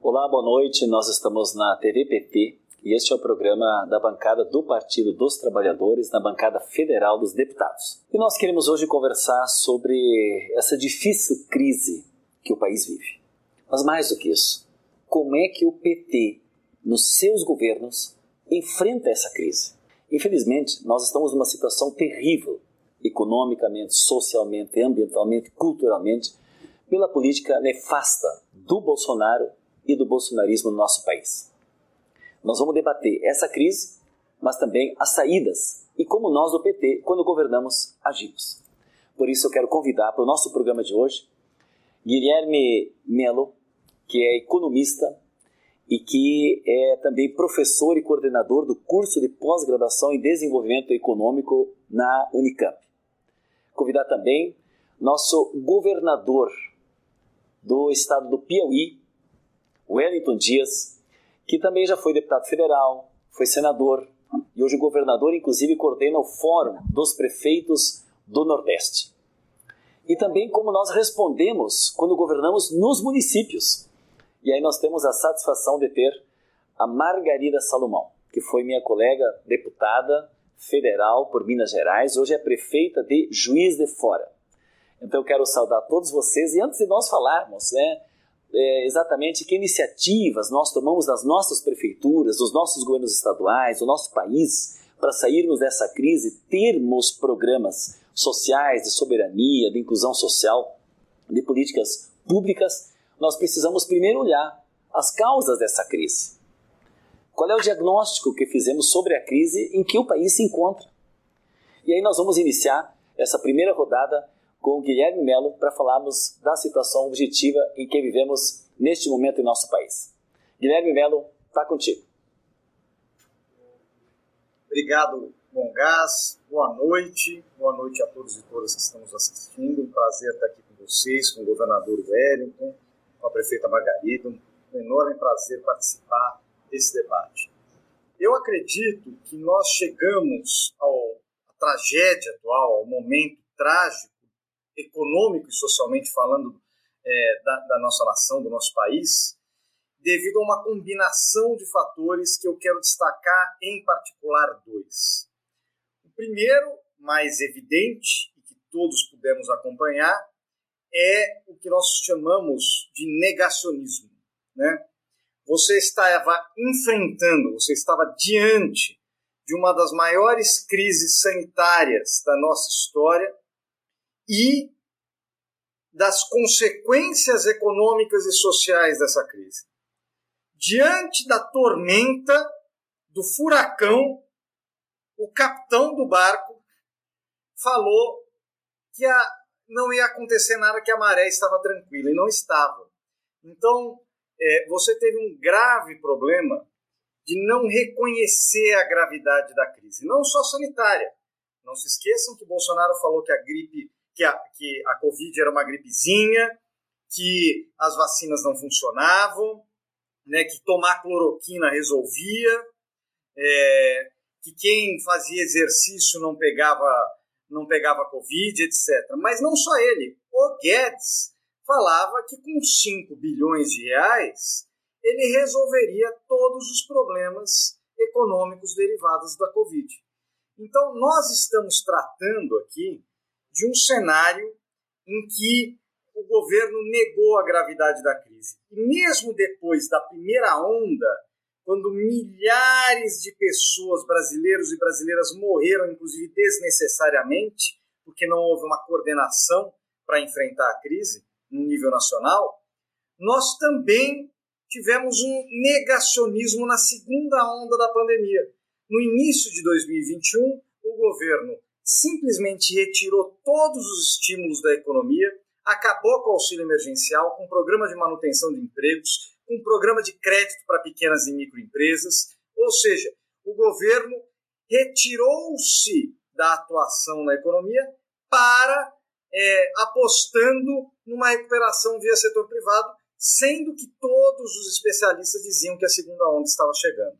Olá, boa noite. Nós estamos na TV PT e este é o programa da bancada do Partido dos Trabalhadores, na bancada federal dos deputados. E nós queremos hoje conversar sobre essa difícil crise que o país vive. Mas mais do que isso, como é que o PT, nos seus governos, enfrenta essa crise? Infelizmente, nós estamos numa situação terrível, economicamente, socialmente, ambientalmente, culturalmente, pela política nefasta do Bolsonaro e do bolsonarismo no nosso país. Nós vamos debater essa crise, mas também as saídas e como nós do PT, quando governamos, agimos. Por isso eu quero convidar para o nosso programa de hoje Guilherme Melo, que é economista e que é também professor e coordenador do curso de pós-graduação em desenvolvimento econômico na Unicamp. Convidar também nosso governador do estado do Piauí, Wellington Dias, que também já foi deputado federal, foi senador e hoje governador, inclusive coordena o Fórum dos Prefeitos do Nordeste. E também como nós respondemos quando governamos nos municípios. E aí nós temos a satisfação de ter a Margarida Salomão, que foi minha colega deputada federal por Minas Gerais, hoje é prefeita de Juiz de Fora. Então eu quero saudar todos vocês e antes de nós falarmos, né, é, exatamente que iniciativas nós tomamos das nossas prefeituras, dos nossos governos estaduais, do nosso país, para sairmos dessa crise, termos programas sociais, de soberania, de inclusão social, de políticas públicas, nós precisamos primeiro olhar as causas dessa crise. Qual é o diagnóstico que fizemos sobre a crise em que o país se encontra? E aí nós vamos iniciar essa primeira rodada com o Guilherme Melo para falarmos da situação objetiva em que vivemos neste momento em nosso país. Guilherme Melo, está contigo. Obrigado, Bom Gás. Boa noite. Boa noite a todos e todas que estamos assistindo. Um prazer estar aqui com vocês, com o governador Wellington, com a prefeita Margarida. Um enorme prazer participar desse debate. Eu acredito que nós chegamos ao, à tragédia atual, ao momento trágico econômico e socialmente falando é, da, da nossa nação, do nosso país, devido a uma combinação de fatores que eu quero destacar, em particular dois. O primeiro, mais evidente, e que todos pudemos acompanhar, é o que nós chamamos de negacionismo. Né? Você estava enfrentando, você estava diante de uma das maiores crises sanitárias da nossa história, e das consequências econômicas e sociais dessa crise. Diante da tormenta, do furacão, o capitão do barco falou que a, não ia acontecer nada, que a maré estava tranquila, e não estava. Então, é, você teve um grave problema de não reconhecer a gravidade da crise, não só sanitária. Não se esqueçam que Bolsonaro falou que a gripe que a, que a Covid era uma gripezinha, que as vacinas não funcionavam, né, que tomar cloroquina resolvia, é, que quem fazia exercício não pegava, não pegava Covid, etc. Mas não só ele. O Guedes falava que com 5 bilhões de reais ele resolveria todos os problemas econômicos derivados da Covid. Então, nós estamos tratando aqui de um cenário em que o governo negou a gravidade da crise. E mesmo depois da primeira onda, quando milhares de pessoas, brasileiros e brasileiras, morreram, inclusive desnecessariamente, porque não houve uma coordenação para enfrentar a crise no nível nacional, nós também tivemos um negacionismo na segunda onda da pandemia. No início de 2021, o governo simplesmente retirou todos os estímulos da economia, acabou com o auxílio emergencial, com programa de manutenção de empregos, com programa de crédito para pequenas e microempresas, ou seja, o governo retirou-se da atuação na economia para é, apostando numa recuperação via setor privado, sendo que todos os especialistas diziam que a segunda onda estava chegando.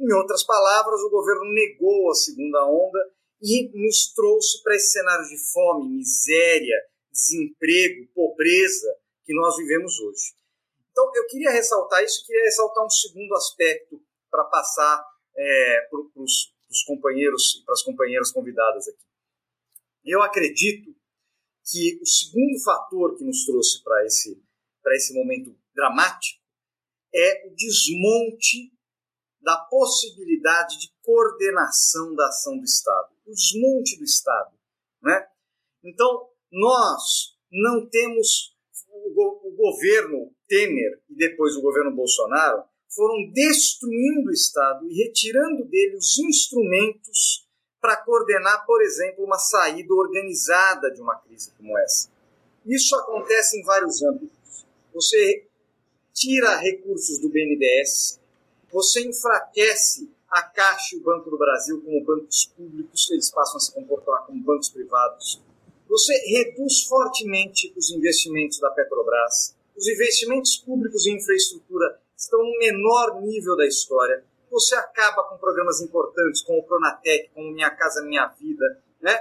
Em outras palavras, o governo negou a segunda onda e nos trouxe para esse cenário de fome, miséria, desemprego, pobreza que nós vivemos hoje. Então, eu queria ressaltar isso, queria ressaltar um segundo aspecto para passar é, para os companheiros e para as companheiras convidadas aqui. Eu acredito que o segundo fator que nos trouxe para esse, esse momento dramático é o desmonte da possibilidade de coordenação da ação do Estado, o desmonte do Estado. Né? Então, nós não temos o, o governo Temer e depois o governo Bolsonaro foram destruindo o Estado e retirando dele os instrumentos para coordenar, por exemplo, uma saída organizada de uma crise como essa. Isso acontece em vários âmbitos. Você tira recursos do BNDES, você enfraquece a Caixa e o Banco do Brasil como bancos públicos, eles passam a se comportar como bancos privados. Você reduz fortemente os investimentos da Petrobras. Os investimentos públicos em infraestrutura estão no menor nível da história. Você acaba com programas importantes como o Pronatec, como Minha Casa Minha Vida, né?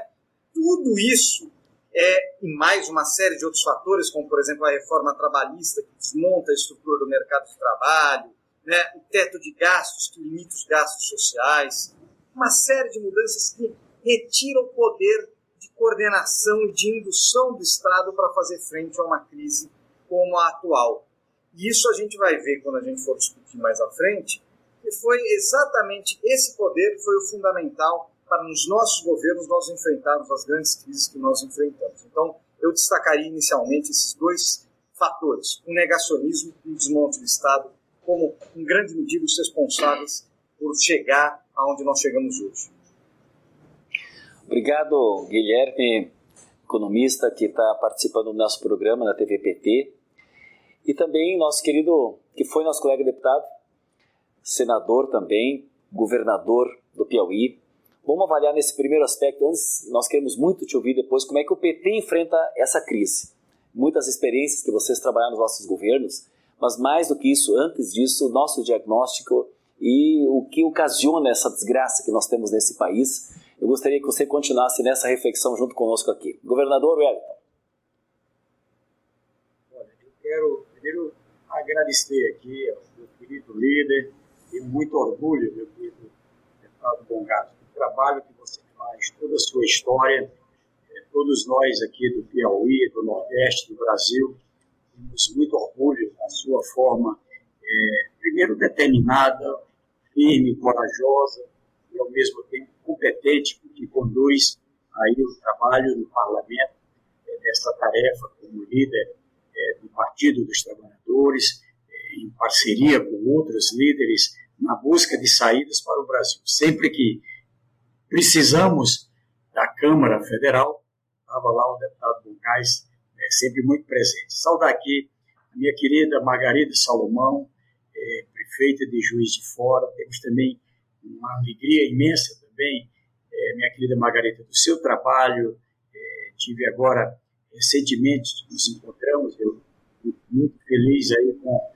Tudo isso é, e mais uma série de outros fatores, como por exemplo a reforma trabalhista que desmonta a estrutura do mercado de trabalho, né? o teto de gastos que limita os gastos sociais, uma série de mudanças que retiram o poder de coordenação e de indução do Estado para fazer frente a uma crise como a atual. E isso a gente vai ver quando a gente for discutir mais à frente, que foi exatamente esse poder que foi o fundamental para nos nossos governos nós enfrentarmos as grandes crises que nós enfrentamos. Então, eu destacaria inicialmente esses dois fatores, o negacionismo e o desmonte do Estado, como, em grande medida, os responsáveis por chegar aonde nós chegamos hoje. Obrigado, Guilherme, economista que está participando do nosso programa na TVPT. E também nosso querido, que foi nosso colega deputado, senador também, governador do Piauí. Vamos avaliar nesse primeiro aspecto, antes nós queremos muito te ouvir depois, como é que o PT enfrenta essa crise. Muitas experiências que vocês trabalharam nos nossos governos, mas mais do que isso, antes disso, o nosso diagnóstico e o que ocasiona essa desgraça que nós temos nesse país. Eu gostaria que você continuasse nessa reflexão junto conosco aqui. Governador Wellington. Olha, eu quero primeiro agradecer aqui ao meu querido líder e muito orgulho, meu querido deputado Bongato, do trabalho que você faz, toda a sua história. É, todos nós aqui do Piauí, do Nordeste, do Brasil, temos muito orgulho da sua forma, é, primeiro determinada, firme, corajosa e ao mesmo tempo competente, que conduz aí o trabalho no parlamento é, nessa tarefa como líder é, do Partido dos Trabalhadores, em parceria com outros líderes na busca de saídas para o Brasil. Sempre que precisamos da Câmara Federal, estava lá o deputado Buncais, é, sempre muito presente. Saudar aqui a minha querida Margarida Salomão, é, prefeita de Juiz de Fora. Temos também uma alegria imensa também, é, minha querida Margarida, do seu trabalho. É, tive agora, recentemente, nos encontramos, eu muito feliz aí com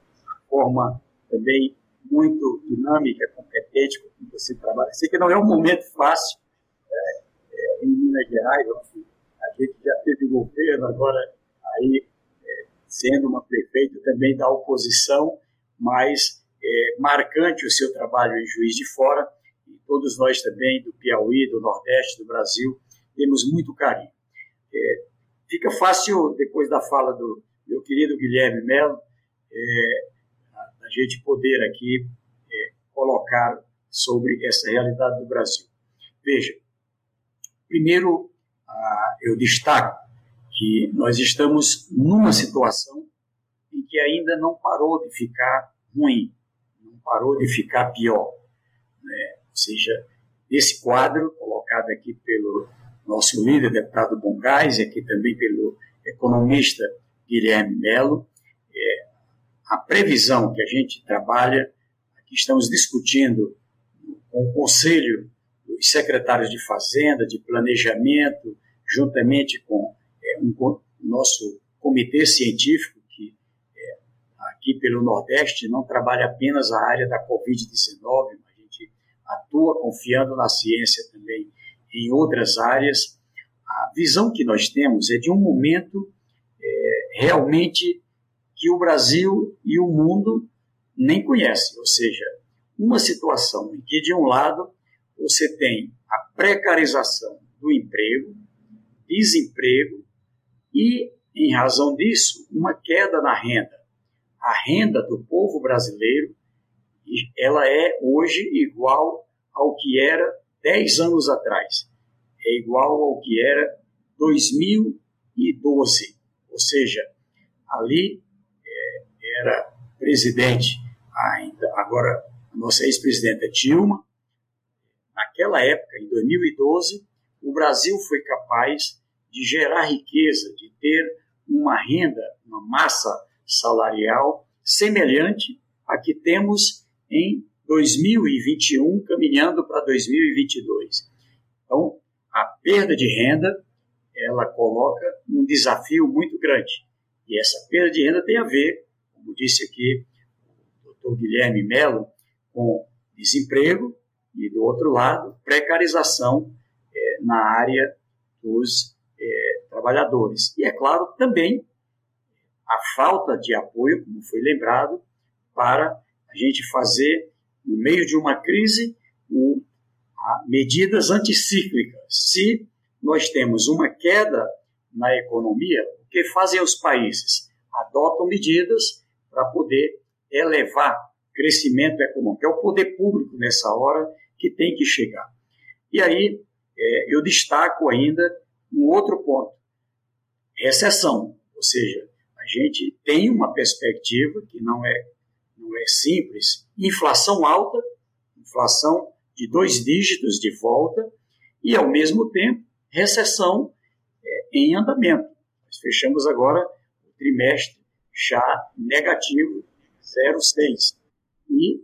forma também muito dinâmica, competente com que você trabalha. Sei que não é um momento fácil é, é, em Minas Gerais, a gente já teve governo, agora aí é, sendo uma prefeita também da oposição, mas é, marcante o seu trabalho em Juiz de Fora, e todos nós também do Piauí, do Nordeste, do Brasil, temos muito carinho. É, fica fácil, depois da fala do meu querido Guilherme Melo, é, a gente poder aqui é, colocar sobre essa realidade do Brasil. Veja, primeiro ah, eu destaco que nós estamos numa situação em que ainda não parou de ficar ruim, não parou de ficar pior. Né? Ou seja, esse quadro colocado aqui pelo nosso líder, deputado Bongás, e aqui também pelo economista Guilherme Melo, a previsão que a gente trabalha, que estamos discutindo com o Conselho dos Secretários de Fazenda, de Planejamento, juntamente com é, um, nosso comitê científico, que é, aqui pelo Nordeste não trabalha apenas a área da Covid-19, mas a gente atua confiando na ciência também em outras áreas. A visão que nós temos é de um momento é, realmente que o Brasil e o mundo nem conhecem. Ou seja, uma situação em que, de um lado, você tem a precarização do emprego, desemprego e, em razão disso, uma queda na renda. A renda do povo brasileiro ela é hoje igual ao que era 10 anos atrás. É igual ao que era 2012. Ou seja, ali era presidente ainda, agora nossa ex-presidenta Dilma. Naquela época, em 2012, o Brasil foi capaz de gerar riqueza, de ter uma renda, uma massa salarial semelhante à que temos em 2021, caminhando para 2022. Então, a perda de renda, ela coloca um desafio muito grande. E essa perda de renda tem a ver, como disse aqui o doutor Guilherme Mello, com desemprego e, do outro lado, precarização é, na área dos é, trabalhadores. E, é claro, também a falta de apoio, como foi lembrado, para a gente fazer, no meio de uma crise, medidas anticíclicas. Se nós temos uma queda na economia, o que fazem os países? Adotam medidas para poder elevar crescimento econômico. É o poder público nessa hora que tem que chegar. E aí é, eu destaco ainda um outro ponto: recessão. Ou seja, a gente tem uma perspectiva que não é não é simples, inflação alta, inflação de dois dígitos de volta, e ao mesmo tempo recessão é, em andamento. Nós fechamos agora o trimestre já negativo, 0,6, e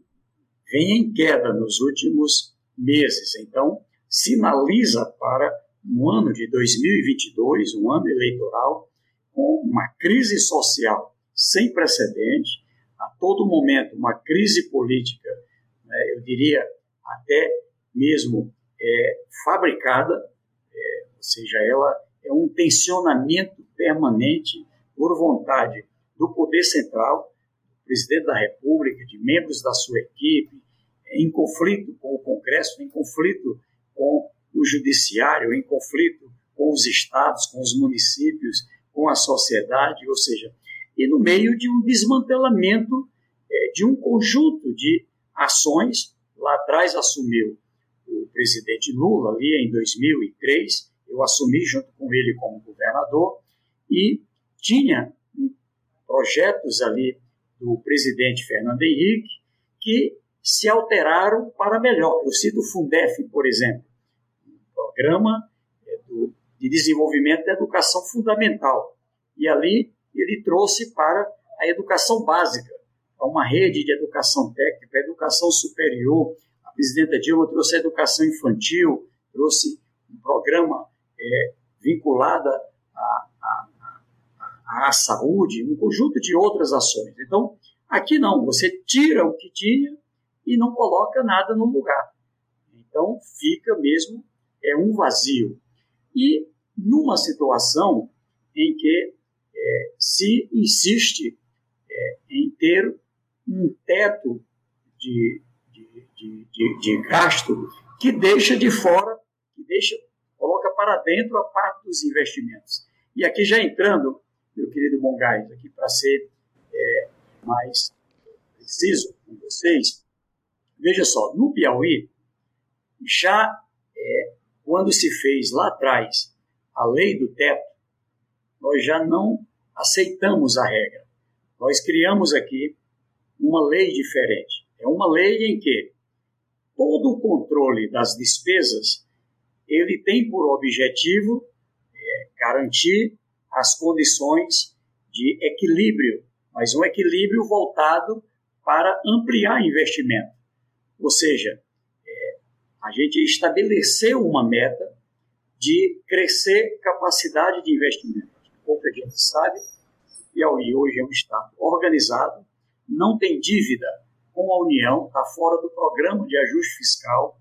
vem em queda nos últimos meses. Então, sinaliza para um ano de 2022, um ano eleitoral, com uma crise social sem precedente, a todo momento uma crise política, né, eu diria até mesmo é, fabricada, é, ou seja, ela é um tensionamento permanente por vontade do poder central, do presidente da República, de membros da sua equipe, em conflito com o Congresso, em conflito com o Judiciário, em conflito com os estados, com os municípios, com a sociedade, ou seja, e no meio de um desmantelamento é, de um conjunto de ações. Lá atrás assumiu o presidente Lula, ali em 2003, eu assumi junto com ele como governador, e tinha projetos ali do presidente Fernando Henrique que se alteraram para melhor. Eu cito o Fundef, por exemplo, um programa é, de desenvolvimento da educação fundamental. E ali ele trouxe para a educação básica, para uma rede de educação técnica, educação superior. A presidenta Dilma trouxe a educação infantil, trouxe um programa é, vinculado à, à, saúde, um conjunto de outras ações. Então, aqui não, você tira o que tinha e não coloca nada no lugar. Então, fica mesmo é um vazio. E numa situação em que é, se insiste é, em ter um teto de, de, de, de, de gasto que deixa de fora, que deixa, coloca para dentro a parte dos investimentos. E aqui já entrando, meu querido Bongais, aqui para ser é, mais preciso com vocês, veja só, no Piauí, já é, quando se fez lá atrás a lei do teto, nós já não aceitamos a regra. Nós criamos aqui uma lei diferente. É uma lei em que todo o controle das despesas ele tem por objetivo é, garantir as condições de equilíbrio, mas um equilíbrio voltado para ampliar investimento. Ou seja, é, a gente estabeleceu uma meta de crescer capacidade de investimento. Pouca gente sabe, Piauí hoje é um estado organizado, não tem dívida com a União, está fora do programa de ajuste fiscal.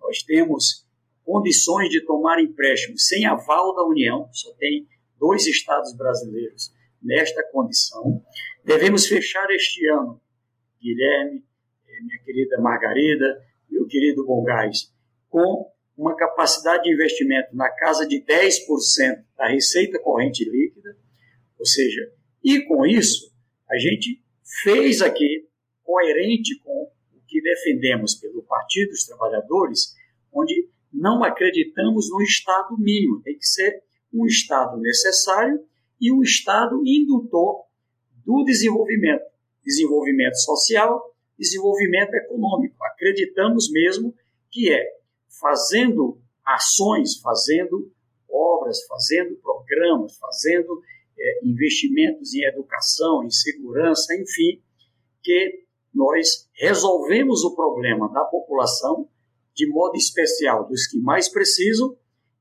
Nós temos condições de tomar empréstimo sem aval da União, só tem dois estados brasileiros nesta condição. Devemos fechar este ano, Guilherme, eh, minha querida Margarida, meu querido Bongás, com uma capacidade de investimento na casa de 10% da receita corrente líquida, ou seja, e com isso, a gente fez aqui, coerente com o que defendemos pelo Partido dos Trabalhadores, onde não acreditamos no Estado mínimo, tem que ser um Estado necessário e um Estado indutor do desenvolvimento, desenvolvimento social, desenvolvimento econômico. Acreditamos mesmo que é fazendo ações, fazendo obras, fazendo programas, fazendo é, investimentos em educação, em segurança, enfim, que nós resolvemos o problema da população de modo especial dos que mais precisam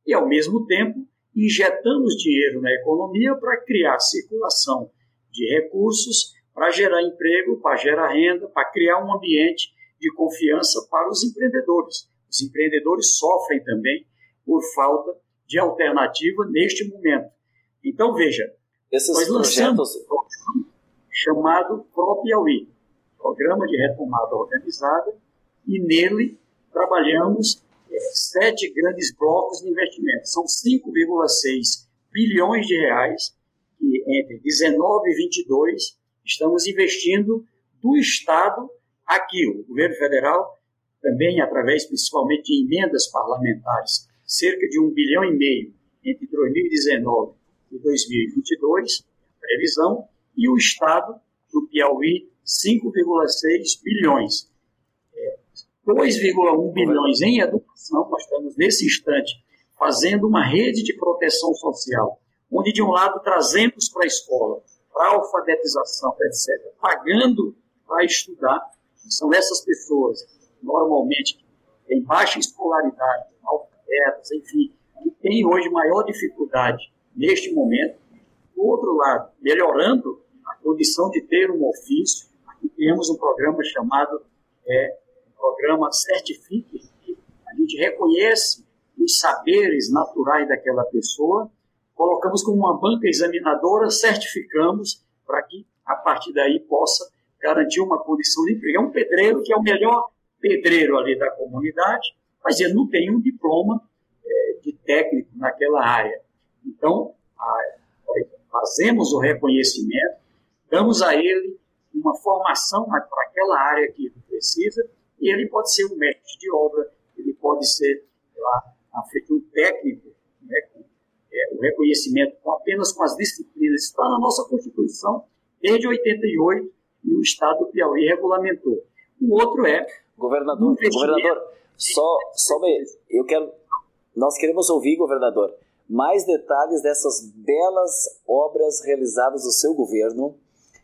e, ao mesmo tempo, injetamos dinheiro na economia para criar circulação de recursos, para gerar emprego, para gerar renda, para criar um ambiente de confiança para os empreendedores. Os empreendedores sofrem também por falta de alternativa neste momento. Então, veja, Esses nós lançamos um programa chamado ProPiauí, Programa de Retomada Organizada, e nele trabalhamos sete grandes blocos de investimento. São 5,6 bilhões de reais que entre 19 e 22 estamos investindo do Estado aqui, o governo federal, também através principalmente de emendas parlamentares, cerca de um bilhão e meio entre 2019 e 2022, previsão, e o Estado do Piauí, 5,6 bilhões. 2,1 bilhões em educação, nós estamos nesse instante fazendo uma rede de proteção social, onde de um lado trazemos para a escola, para a alfabetização, etc., pagando para estudar, são essas pessoas, normalmente, em baixa escolaridade, alfabetas, enfim, que têm hoje maior dificuldade neste momento. Do outro lado, melhorando a condição de ter um ofício, aqui temos um programa chamado é, programa Certifique, a gente reconhece os saberes naturais daquela pessoa, colocamos como uma banca examinadora, certificamos para que a partir daí possa garantir uma condição de emprego. É um pedreiro que é o melhor pedreiro ali da comunidade, mas ele não tem um diploma é, de técnico naquela área. Então, a, fazemos o reconhecimento, damos a ele uma formação para aquela área que ele precisa e ele pode ser um mestre de obra, ele pode ser lá na frente um técnico, né, com, é, o reconhecimento com apenas com as disciplinas. Está na nossa Constituição desde 88 e o Estado do Piauí regulamentou. O outro é. Governador, governador, só, só eu quero. Nós queremos ouvir, governador, mais detalhes dessas belas obras realizadas do seu governo.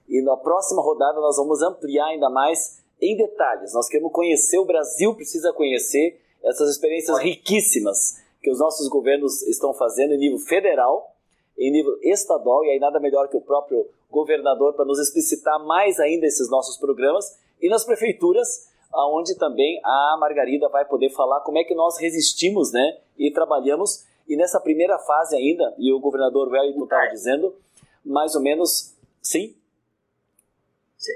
E na próxima rodada nós vamos ampliar ainda mais em detalhes. Nós queremos conhecer, o Brasil precisa conhecer essas experiências riquíssimas que os nossos governos estão fazendo em nível federal, em nível estadual, e aí nada melhor que o próprio governador para nos explicitar mais ainda esses nossos programas, e nas prefeituras, aonde também a Margarida vai poder falar como é que nós resistimos né, e trabalhamos. E nessa primeira fase ainda, e o governador Wellington estava dizendo, mais ou menos, sim? sim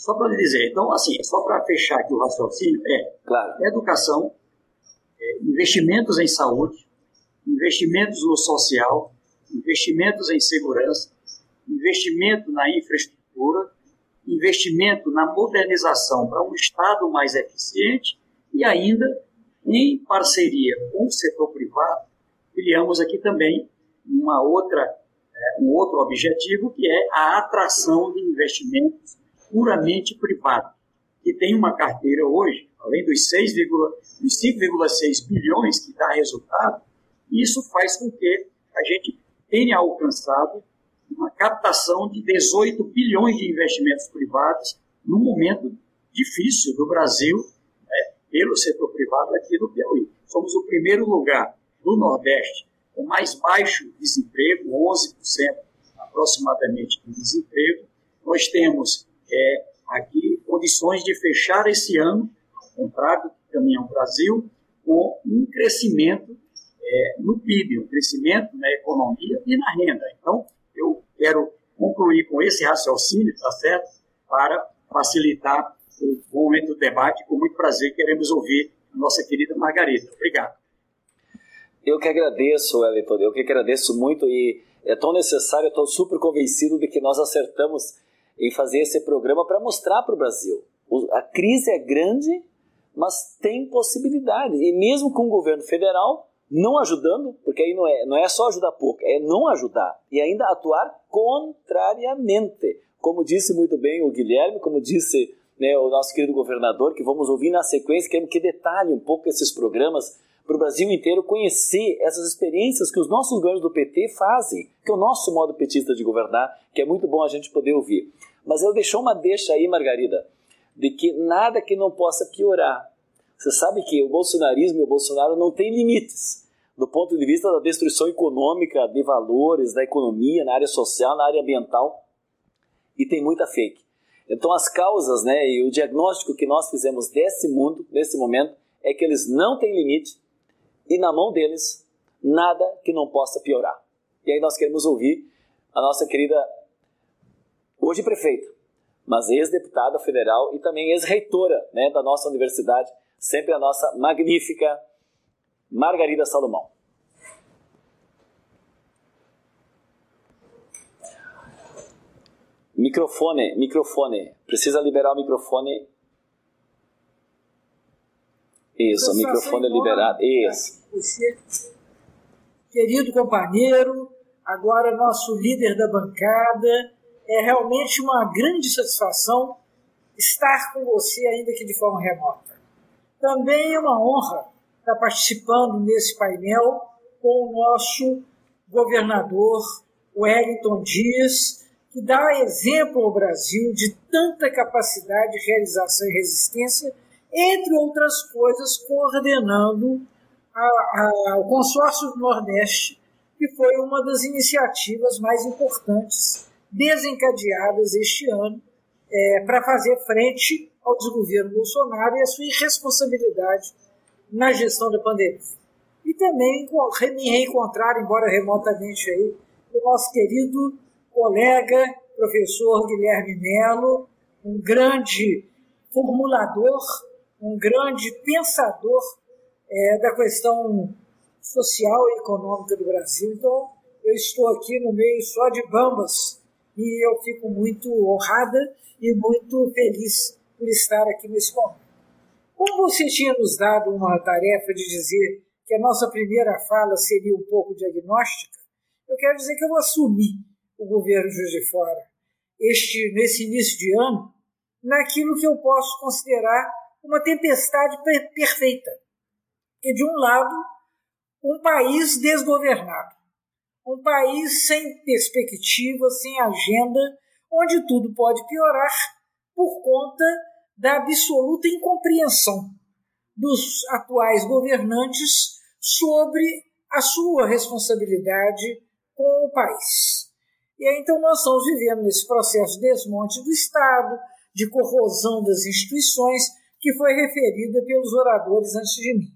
só para dizer, então, assim, só para fechar aqui o raciocínio, é claro. educação, é, investimentos em saúde, investimentos no social, investimentos em segurança, investimento na infraestrutura, investimento na modernização para um Estado mais eficiente e ainda, em parceria com o setor privado, criamos aqui também uma outra, é, um outro objetivo que é a atração de investimentos puramente privado, que tem uma carteira hoje, além dos 5,6 bilhões que dá resultado, isso faz com que a gente tenha alcançado uma captação de 18 bilhões de investimentos privados num momento difícil do Brasil né, pelo setor privado aqui no Piauí. Somos o primeiro lugar do Nordeste com mais baixo desemprego, 11% aproximadamente de desemprego. Nós temos é, aqui condições de fechar esse ano, contrário do que caminha o Brasil, com um crescimento é, no PIB, um crescimento na economia e na renda. Então, eu quero concluir com esse raciocínio, tá certo? Para facilitar o momento do debate. Com muito prazer, queremos ouvir a nossa querida Margarida. Obrigado. Eu que agradeço, Wellington, eu que agradeço muito e é tão necessário, estou super convencido de que nós acertamos em fazer esse programa para mostrar para o Brasil. A crise é grande, mas tem possibilidade. E mesmo com o governo federal não ajudando, porque aí não é, não é só ajudar pouco, é não ajudar e ainda atuar contrariamente. Como disse muito bem o Guilherme, como disse né, o nosso querido governador, que vamos ouvir na sequência, queremos que detalhe um pouco esses programas para o Brasil inteiro conhecer essas experiências que os nossos governos do PT fazem, que é o nosso modo petista de governar, que é muito bom a gente poder ouvir. Mas ele deixou uma deixa aí, Margarida, de que nada que não possa piorar. Você sabe que o bolsonarismo e o Bolsonaro não têm limites do ponto de vista da destruição econômica, de valores, da economia, na área social, na área ambiental, e tem muita fake. Então as causas, né, e o diagnóstico que nós fizemos desse mundo, nesse momento, é que eles não têm limite e na mão deles nada que não possa piorar. E aí nós queremos ouvir a nossa querida hoje prefeita, mas ex-deputada federal e também ex-reitora né, da nossa universidade, sempre a nossa magnífica Margarida Salomão. Microfone, microfone. Precisa liberar o microfone. Isso, o microfone é liberado. Isso. Você, querido companheiro, agora nosso líder da bancada, é realmente uma grande satisfação estar com você, ainda que de forma remota. Também é uma honra estar participando nesse painel com o nosso governador Wellington Dias, que dá exemplo ao Brasil de tanta capacidade de realização e resistência, entre outras coisas, coordenando a, a, o Consórcio do Nordeste, que foi uma das iniciativas mais importantes desencadeadas este ano é, para fazer frente ao desgoverno Bolsonaro e a sua irresponsabilidade na gestão da pandemia. E também me reencontrar, embora remotamente aí, o nosso querido colega, professor Guilherme Melo, um grande formulador, um grande pensador é, da questão social e econômica do Brasil. Então, eu estou aqui no meio só de bambas e eu fico muito honrada e muito feliz por estar aqui nesse momento. Como você tinha nos dado uma tarefa de dizer que a nossa primeira fala seria um pouco diagnóstica, eu quero dizer que eu assumi o governo Juiz de Fora este, nesse início de ano naquilo que eu posso considerar uma tempestade perfeita. Porque, de um lado, um país desgovernado, um país sem perspectiva, sem agenda, onde tudo pode piorar por conta da absoluta incompreensão dos atuais governantes sobre a sua responsabilidade com o país. E aí, então nós estamos vivendo nesse processo de desmonte do Estado, de corrosão das instituições, que foi referida pelos oradores antes de mim.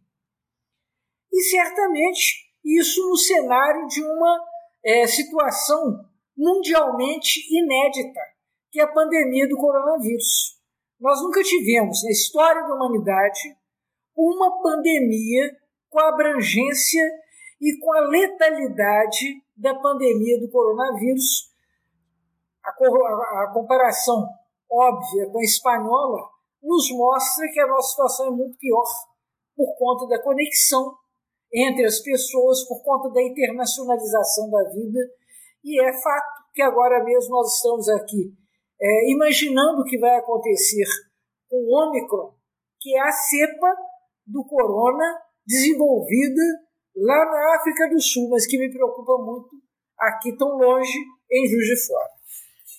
E certamente isso no cenário de uma é, situação mundialmente inédita, que é a pandemia do coronavírus. Nós nunca tivemos na história da humanidade uma pandemia com a abrangência e com a letalidade da pandemia do coronavírus. A, a, a comparação óbvia com a espanhola nos mostra que a nossa situação é muito pior por conta da conexão entre as pessoas, por conta da internacionalização da vida. E é fato que agora mesmo nós estamos aqui é, imaginando o que vai acontecer com o Ômicron, que é a cepa do corona desenvolvida lá na África do Sul, mas que me preocupa muito aqui tão longe, em Juiz de Fora.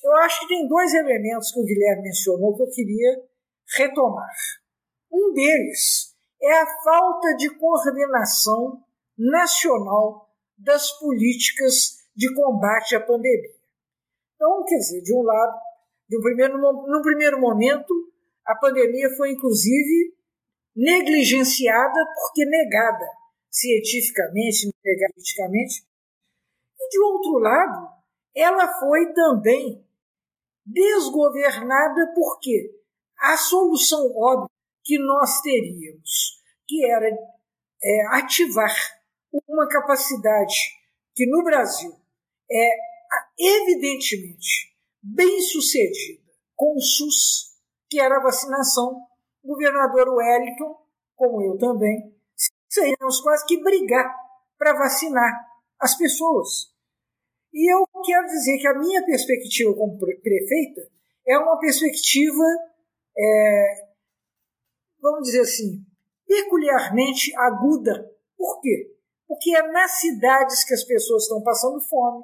Eu acho que tem dois elementos que o Guilherme mencionou que eu queria retomar. Um deles é a falta de coordenação nacional das políticas de combate à pandemia. Então, quer dizer, de um lado, de um primeiro, num primeiro momento, a pandemia foi inclusive negligenciada porque negada, cientificamente, negar politicamente. E, de outro lado, ela foi também desgovernada porque a solução óbvia que nós teríamos, que era é, ativar uma capacidade que no Brasil é evidentemente bem sucedida com o SUS, que era a vacinação. O governador Wellington, como eu também, seríamos quase que brigar para vacinar as pessoas. E eu quero dizer que a minha perspectiva como prefeita é uma perspectiva, é, vamos dizer assim, peculiarmente aguda. Por quê? Porque é nas cidades que as pessoas estão passando fome,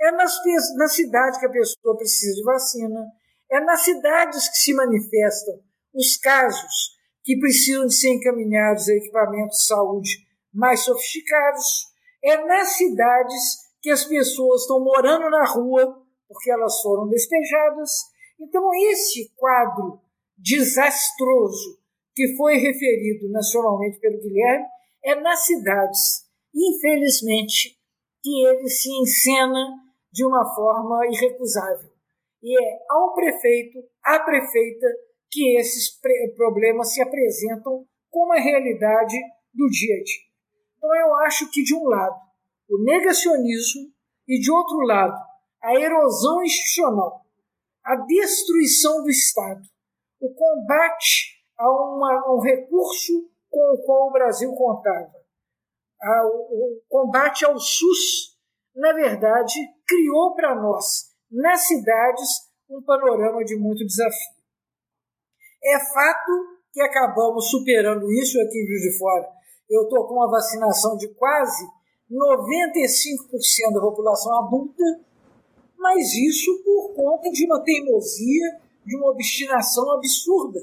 é nas, nas cidades que a pessoa precisa de vacina, é nas cidades que se manifestam os casos que precisam de ser encaminhados a equipamentos de saúde mais sofisticados, é nas cidades que as pessoas estão morando na rua porque elas foram despejadas. Então, esse quadro desastroso que foi referido nacionalmente pelo Guilherme é nas cidades, infelizmente, que ele se encena de uma forma irrecusável. E é ao prefeito, à prefeita, que esses problemas se apresentam como a realidade do dia a dia. Então, eu acho que, de um lado, o negacionismo e, de outro lado, a erosão institucional, a destruição do Estado, o combate a, uma, a um recurso com o qual o Brasil contava, a, o, o combate ao SUS, na verdade, criou para nós, nas cidades, um panorama de muito desafio. É fato que acabamos superando isso aqui em Juiz de Fora. Eu estou com uma vacinação de quase 95% da população adulta, mas isso por conta de uma teimosia, de uma obstinação absurda.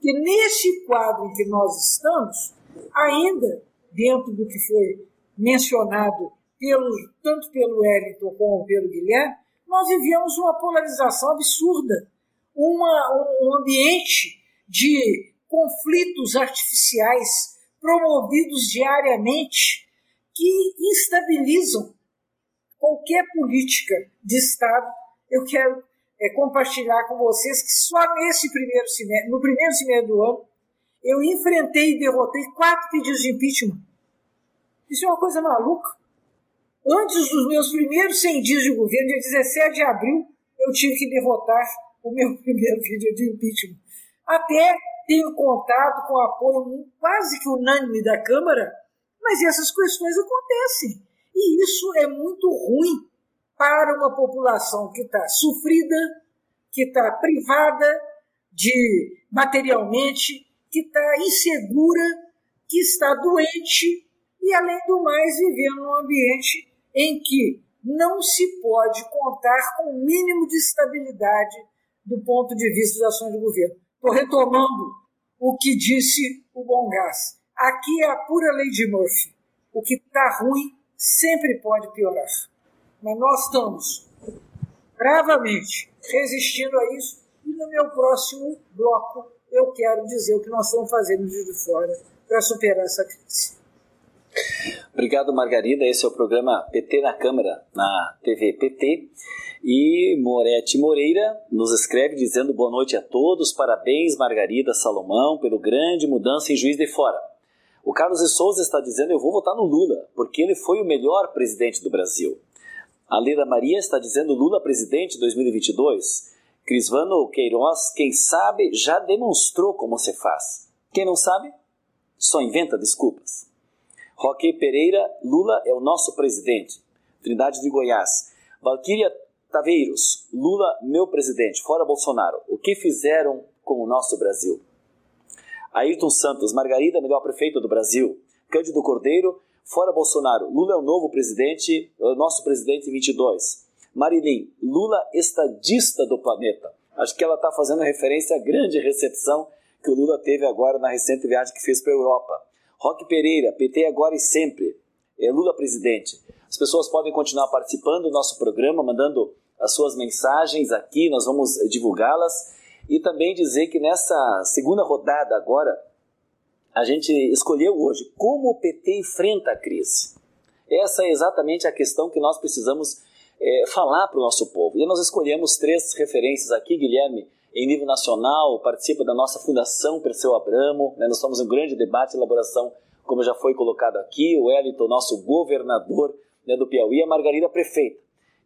Que nesse quadro em que nós estamos, ainda dentro do que foi mencionado pelo, tanto pelo Wellington como pelo Guilherme, nós vivíamos uma polarização absurda, uma, um ambiente de conflitos artificiais promovidos diariamente que instabilizam qualquer política de Estado. Eu quero é, compartilhar com vocês que só nesse primeiro semestre, no primeiro semestre do ano, eu enfrentei e derrotei quatro pedidos de impeachment. Isso é uma coisa maluca. Antes dos meus primeiros 100 dias de governo, dia 17 de abril, eu tive que derrotar o meu primeiro pedido de impeachment. Até tenho contado com o apoio quase que unânime da Câmara mas essas questões acontecem. E isso é muito ruim para uma população que está sofrida, que está privada de materialmente, que está insegura, que está doente e, além do mais, vivendo num ambiente em que não se pode contar com o um mínimo de estabilidade do ponto de vista das ações do governo. Estou retomando o que disse o Bom Gás. Aqui é a pura lei de Murphy. O que está ruim sempre pode piorar. Mas nós estamos bravamente resistindo a isso e no meu próximo bloco eu quero dizer o que nós estamos fazendo de fora para superar essa crise. Obrigado, Margarida. Esse é o programa PT na Câmara, na TV PT. E Moretti Moreira nos escreve dizendo boa noite a todos, parabéns, Margarida Salomão, pelo grande mudança em Juiz de Fora. O Carlos de Souza está dizendo: Eu vou votar no Lula, porque ele foi o melhor presidente do Brasil. A Leda Maria está dizendo: Lula presidente 2022. Crisvano Queiroz, quem sabe, já demonstrou como se faz. Quem não sabe, só inventa desculpas. Roque Pereira, Lula é o nosso presidente. Trindade de Goiás. Valquíria Taveiros, Lula, meu presidente. Fora Bolsonaro. O que fizeram com o nosso Brasil? Ayrton Santos, Margarida, melhor prefeito do Brasil. Cândido Cordeiro, fora Bolsonaro. Lula é o novo presidente, é o nosso presidente em 22. Marilyn, Lula estadista do planeta. Acho que ela está fazendo referência à grande recepção que o Lula teve agora na recente viagem que fez para a Europa. Roque Pereira, PT agora e sempre. É Lula presidente. As pessoas podem continuar participando do nosso programa, mandando as suas mensagens aqui, nós vamos divulgá-las. E também dizer que nessa segunda rodada agora, a gente escolheu hoje como o PT enfrenta a crise. Essa é exatamente a questão que nós precisamos é, falar para o nosso povo. E nós escolhemos três referências aqui, Guilherme, em nível nacional, participa da nossa Fundação Perseu Abramo, né? nós em um grande debate e elaboração, como já foi colocado aqui, o Wellington, nosso governador né, do Piauí, a Margarida, prefeita.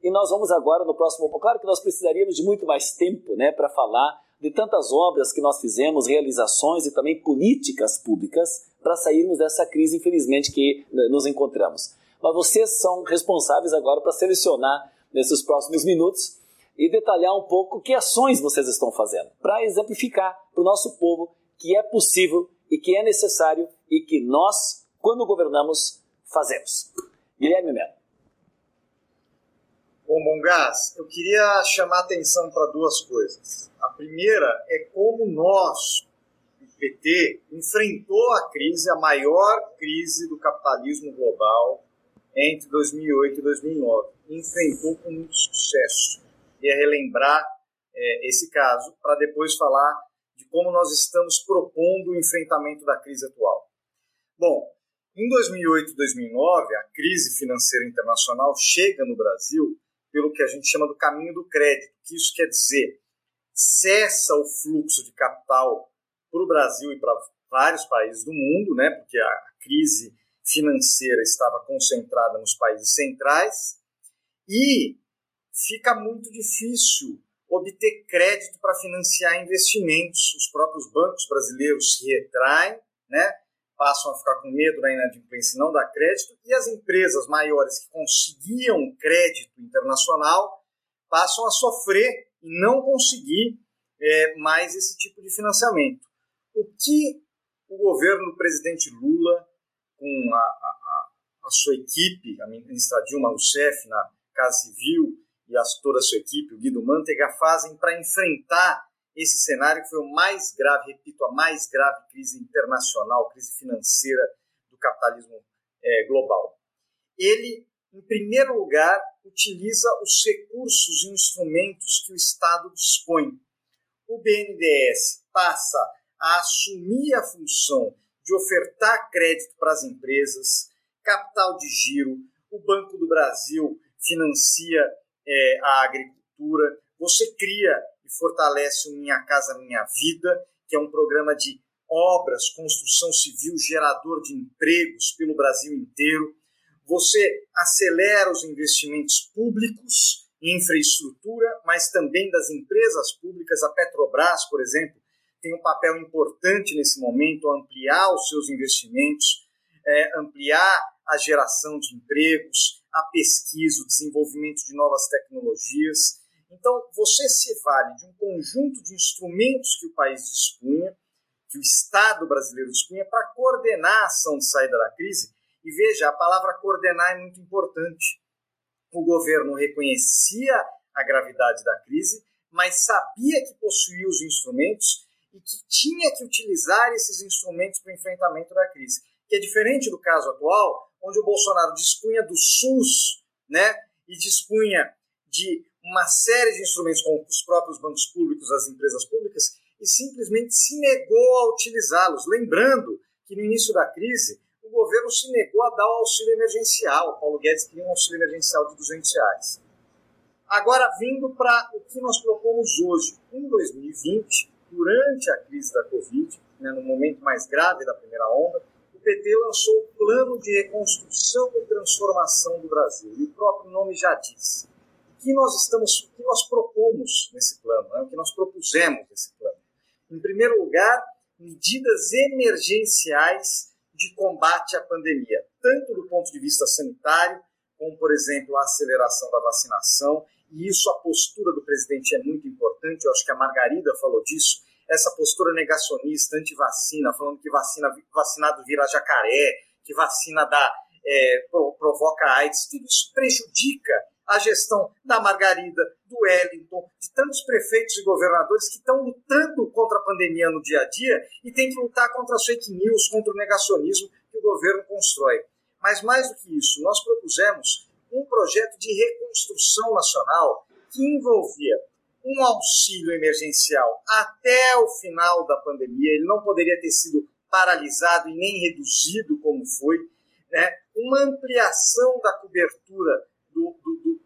E nós vamos agora no próximo. Claro que nós precisaríamos de muito mais tempo né, para falar de tantas obras que nós fizemos, realizações e também políticas públicas para sairmos dessa crise, infelizmente, que né, nos encontramos. Mas vocês são responsáveis agora para selecionar nesses próximos minutos e detalhar um pouco que ações vocês estão fazendo para exemplificar para o nosso povo que é possível e que é necessário e que nós, quando governamos, fazemos. Guilherme Melo. Bom, Bongás, eu queria chamar atenção para duas coisas. A primeira é como nós, o PT, enfrentou a crise, a maior crise do capitalismo global entre 2008 e 2009. Enfrentou com muito sucesso. Queria relembrar é, esse caso para depois falar de como nós estamos propondo o enfrentamento da crise atual. Bom, em 2008 e 2009, a crise financeira internacional chega no Brasil pelo que a gente chama do caminho do crédito, que isso quer dizer cessa o fluxo de capital para o Brasil e para vários países do mundo, né, porque a crise financeira estava concentrada nos países centrais, e fica muito difícil obter crédito para financiar investimentos. Os próprios bancos brasileiros se retraem, né, passam a ficar com medo da inadimplência e não dar crédito, e as empresas maiores que conseguiam crédito internacional passam a sofrer e não conseguir é, mais esse tipo de financiamento. O que o governo do presidente Lula, com a, a, a sua equipe, a ministra Dilma Rousseff na Casa Civil e toda a sua equipe, o Guido Mantega, fazem para enfrentar esse cenário que foi o mais grave, repito, a mais grave crise internacional, crise financeira do capitalismo é, global. Ele, em primeiro lugar, utiliza os recursos e instrumentos que o Estado dispõe. O BNDES passa a assumir a função de ofertar crédito para as empresas, capital de giro, o Banco do Brasil financia é, a agricultura, você cria fortalece o Minha Casa Minha Vida, que é um programa de obras, construção civil, gerador de empregos pelo Brasil inteiro. Você acelera os investimentos públicos em infraestrutura, mas também das empresas públicas. A Petrobras, por exemplo, tem um papel importante nesse momento, ampliar os seus investimentos, é, ampliar a geração de empregos, a pesquisa, o desenvolvimento de novas tecnologias. Então, você se vale de um conjunto de instrumentos que o país dispunha, que o Estado brasileiro dispunha, para coordenar a ação de saída da crise. E veja, a palavra coordenar é muito importante. O governo reconhecia a gravidade da crise, mas sabia que possuía os instrumentos e que tinha que utilizar esses instrumentos para o enfrentamento da crise. Que é diferente do caso atual, onde o Bolsonaro dispunha do SUS, né, e dispunha de uma série de instrumentos como os próprios bancos públicos, as empresas públicas, e simplesmente se negou a utilizá-los. Lembrando que no início da crise, o governo se negou a dar o auxílio emergencial. O Paulo Guedes queria um auxílio emergencial de 200 reais. Agora, vindo para o que nós propomos hoje, em 2020, durante a crise da Covid, né, no momento mais grave da primeira onda, o PT lançou o Plano de Reconstrução e Transformação do Brasil. E o próprio nome já diz que nós estamos, o que nós propomos nesse plano, né? o que nós propusemos nesse plano. Em primeiro lugar, medidas emergenciais de combate à pandemia, tanto do ponto de vista sanitário, como, por exemplo, a aceleração da vacinação, e isso a postura do presidente é muito importante, eu acho que a Margarida falou disso, essa postura negacionista, anti-vacina, falando que vacina, vacinado vira jacaré, que vacina dá, é, provoca AIDS, tudo isso prejudica a gestão da Margarida, do Wellington, de tantos prefeitos e governadores que estão lutando contra a pandemia no dia a dia e têm que lutar contra as fake news, contra o negacionismo que o governo constrói. Mas mais do que isso, nós propusemos um projeto de reconstrução nacional que envolvia um auxílio emergencial até o final da pandemia. Ele não poderia ter sido paralisado e nem reduzido como foi, né? uma ampliação da cobertura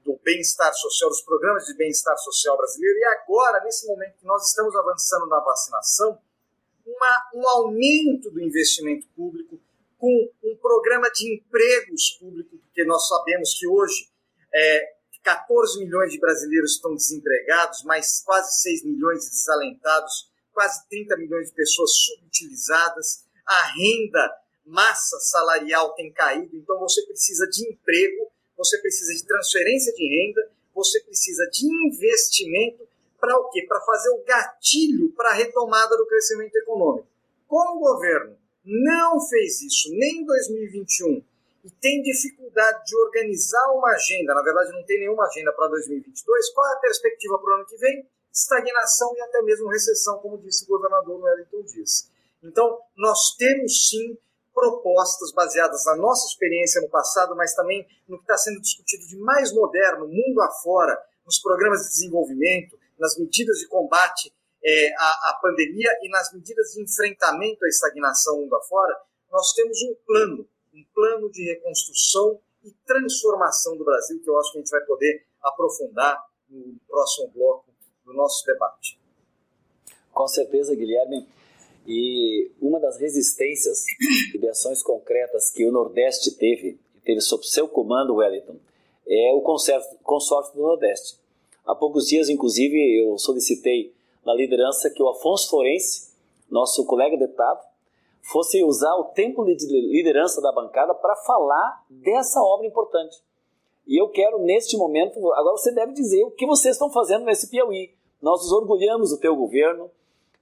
do, do, bem-estar social, dos programas de bem-estar social brasileiro, e agora, nesse momento que nós estamos avançando na vacinação, uma, um aumento do investimento público, com um programa de empregos públicos, porque nós sabemos que hoje é, 14 milhões de brasileiros estão desempregados, mais quase 6 milhões de desalentados, quase 30 milhões de pessoas subutilizadas, a renda massa salarial tem caído, então você precisa de emprego, você precisa de transferência de renda, você precisa de investimento para o quê? Para fazer o gatilho para a retomada do crescimento econômico. Como o governo não fez isso nem em 2021 e tem dificuldade de organizar uma agenda, na verdade não tem nenhuma agenda para 2022, qual é a perspectiva para o ano que vem? Estagnação e até mesmo recessão, como disse o governador Wellington Dias. Então, nós temos sim propostas baseadas na nossa experiência no passado, mas também no que está sendo discutido de mais moderno, mundo afora, nos programas de desenvolvimento, nas medidas de combate é, à, à, pandemia e nas medidas de enfrentamento à estagnação mundo afora, nós temos um plano, um plano de reconstrução e transformação do Brasil, que eu acho que a gente vai poder aprofundar no próximo bloco do nosso debate. Com certeza, Guilherme. E uma das resistências e de ações concretas que o Nordeste teve, teve sob seu comando, Wellington, é o consórcio do Nordeste. Há poucos dias, inclusive, eu solicitei na liderança que o Afonso Florense, nosso colega deputado, fosse usar o tempo de liderança da bancada para falar dessa obra importante. E eu quero, neste momento, agora você deve dizer o que vocês estão fazendo nesse Piauí. Nós nos orgulhamos do teu governo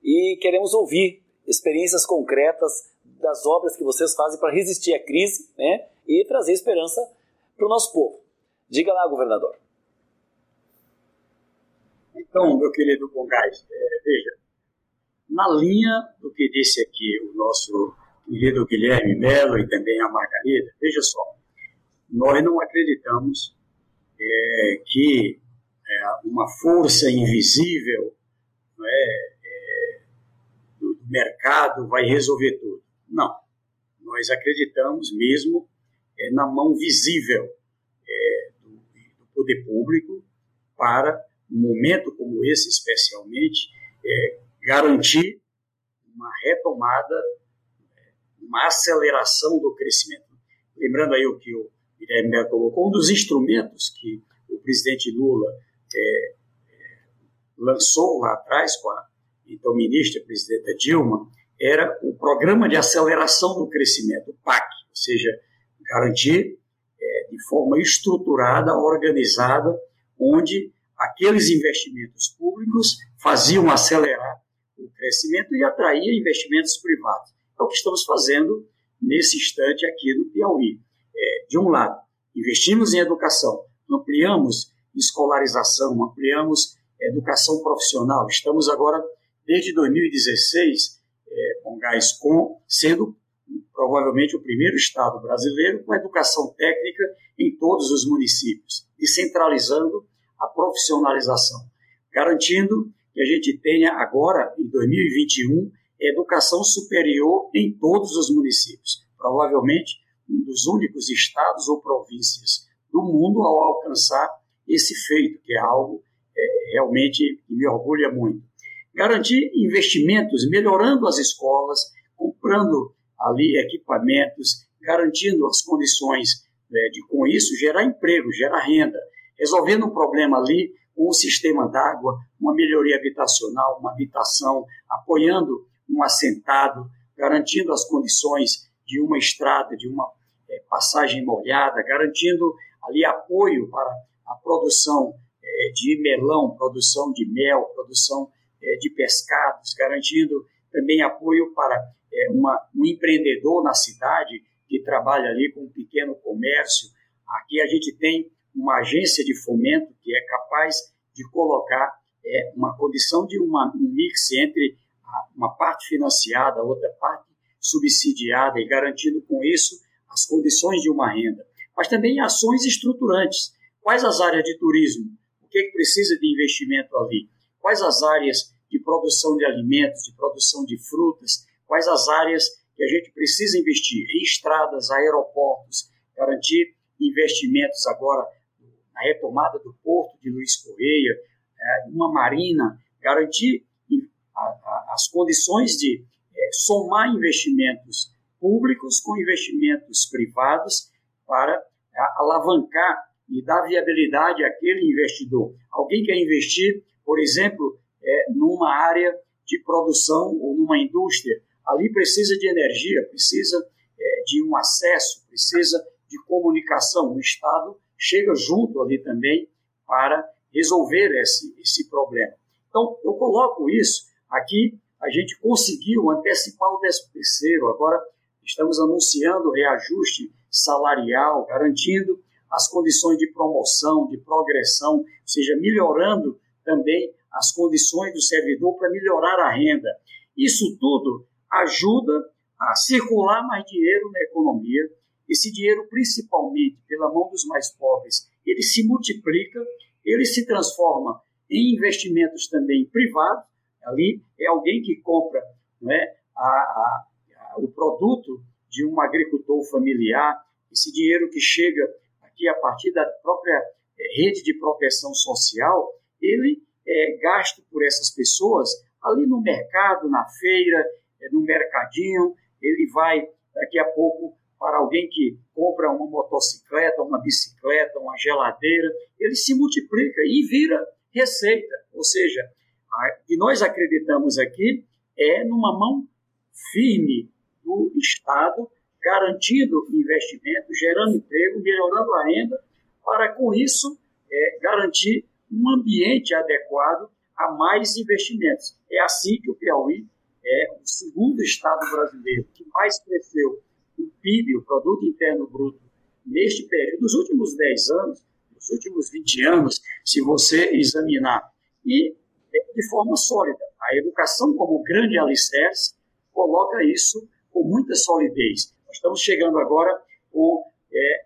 e queremos ouvir experiências concretas das obras que vocês fazem para resistir à crise né, e trazer esperança para o nosso povo. Diga lá, governador. Então, meu querido Bongás, é, veja, na linha do que disse aqui o nosso querido Guilherme Melo e também a Margarida, veja só, nós não acreditamos é, que é, uma força invisível é, é, mercado vai resolver tudo. Não. Nós acreditamos mesmo é, na mão visível é, do, do poder público para um momento como esse, especialmente, é, garantir uma retomada, uma aceleração do crescimento. Lembrando aí o que o Guilherme colocou, um dos instrumentos que o presidente Lula lançou lá atrás com a então ministra, presidenta Dilma, era o Programa de Aceleração do Crescimento, o PAC, ou seja, garantir é, de forma estruturada, organizada, onde aqueles investimentos públicos faziam acelerar o crescimento e atrair investimentos privados. É o que estamos fazendo nesse instante aqui no Piauí. É, de um lado, investimos em educação, ampliamos escolarização, ampliamos educação profissional. Estamos agora, desde 2016, é, com gás com, sendo provavelmente o primeiro estado brasileiro com educação técnica em todos os municípios, descentralizando a profissionalização, garantindo que a gente tenha agora, em 2021, educação superior em todos os municípios. Provavelmente um dos únicos estados ou províncias do mundo ao alcançar esse feito, que é algo é, realmente que me orgulha muito. Garantir investimentos, melhorando as escolas, comprando ali equipamentos, garantindo as condições é, de, com isso, gerar emprego, gerar renda, resolvendo um problema ali com um sistema d'água, uma melhoria habitacional, uma habitação, apoiando um assentado, garantindo as condições de uma estrada, de uma é, passagem molhada, garantindo ali apoio para a produção é, de melão, produção de mel, produção de pescados, garantindo também apoio para uma, um empreendedor na cidade que trabalha ali com um pequeno comércio. Aqui a gente tem uma agência de fomento que é capaz de colocar é, uma condição de uma, um mix entre uma parte financiada, outra parte subsidiada e garantindo com isso as condições de uma renda. Mas também ações estruturantes. Quais as áreas de turismo? O que, é que precisa de investimento ali? Quais as áreas de produção de alimentos, de produção de frutas? Quais as áreas que a gente precisa investir em estradas, aeroportos, garantir investimentos agora na retomada do porto de Luiz Correia, é, uma marina, garantir as condições de é, somar investimentos públicos com investimentos privados para alavancar e dar viabilidade àquele investidor. Alguém quer investir, por exemplo, é, numa área de produção ou numa indústria, ali precisa de energia, precisa é, de um acesso, precisa de comunicação. O Estado chega junto ali também para resolver esse, esse problema. Então, eu coloco isso aqui, a gente conseguiu antecipar o 13 terceiro, agora estamos anunciando reajuste salarial, garantindo as condições de promoção, de progressão, ou seja, melhorando também as condições do servidor para melhorar a renda. Isso tudo ajuda a circular mais dinheiro na economia. Esse dinheiro, principalmente pela mão dos mais pobres, ele se multiplica, ele se transforma em investimentos também privados. Ali é alguém que compra não é, a, a, a, o produto de um agricultor familiar, esse dinheiro que chega aqui a partir da própria eh, rede de proteção social, ele é gasto por essas pessoas ali no mercado, na feira, é, no mercadinho, ele vai daqui a pouco para alguém que compra uma motocicleta, uma bicicleta, uma geladeira, ele se multiplica e vira receita. Ou seja, o que nós acreditamos aqui é numa mão firme do Estado, garantindo investimento, gerando emprego, melhorando a renda, para com isso é, garantir um ambiente adequado a mais investimentos. É assim que o Piauí é o segundo estado brasileiro que mais cresceu o PIB, o Produto Interno Bruto, neste período, nos últimos 10 anos, nos últimos 20 anos, se você examinar. E é, de forma sólida. A educação, como grande alicerce, coloca isso com muita solidez. Nós estamos chegando agora com é,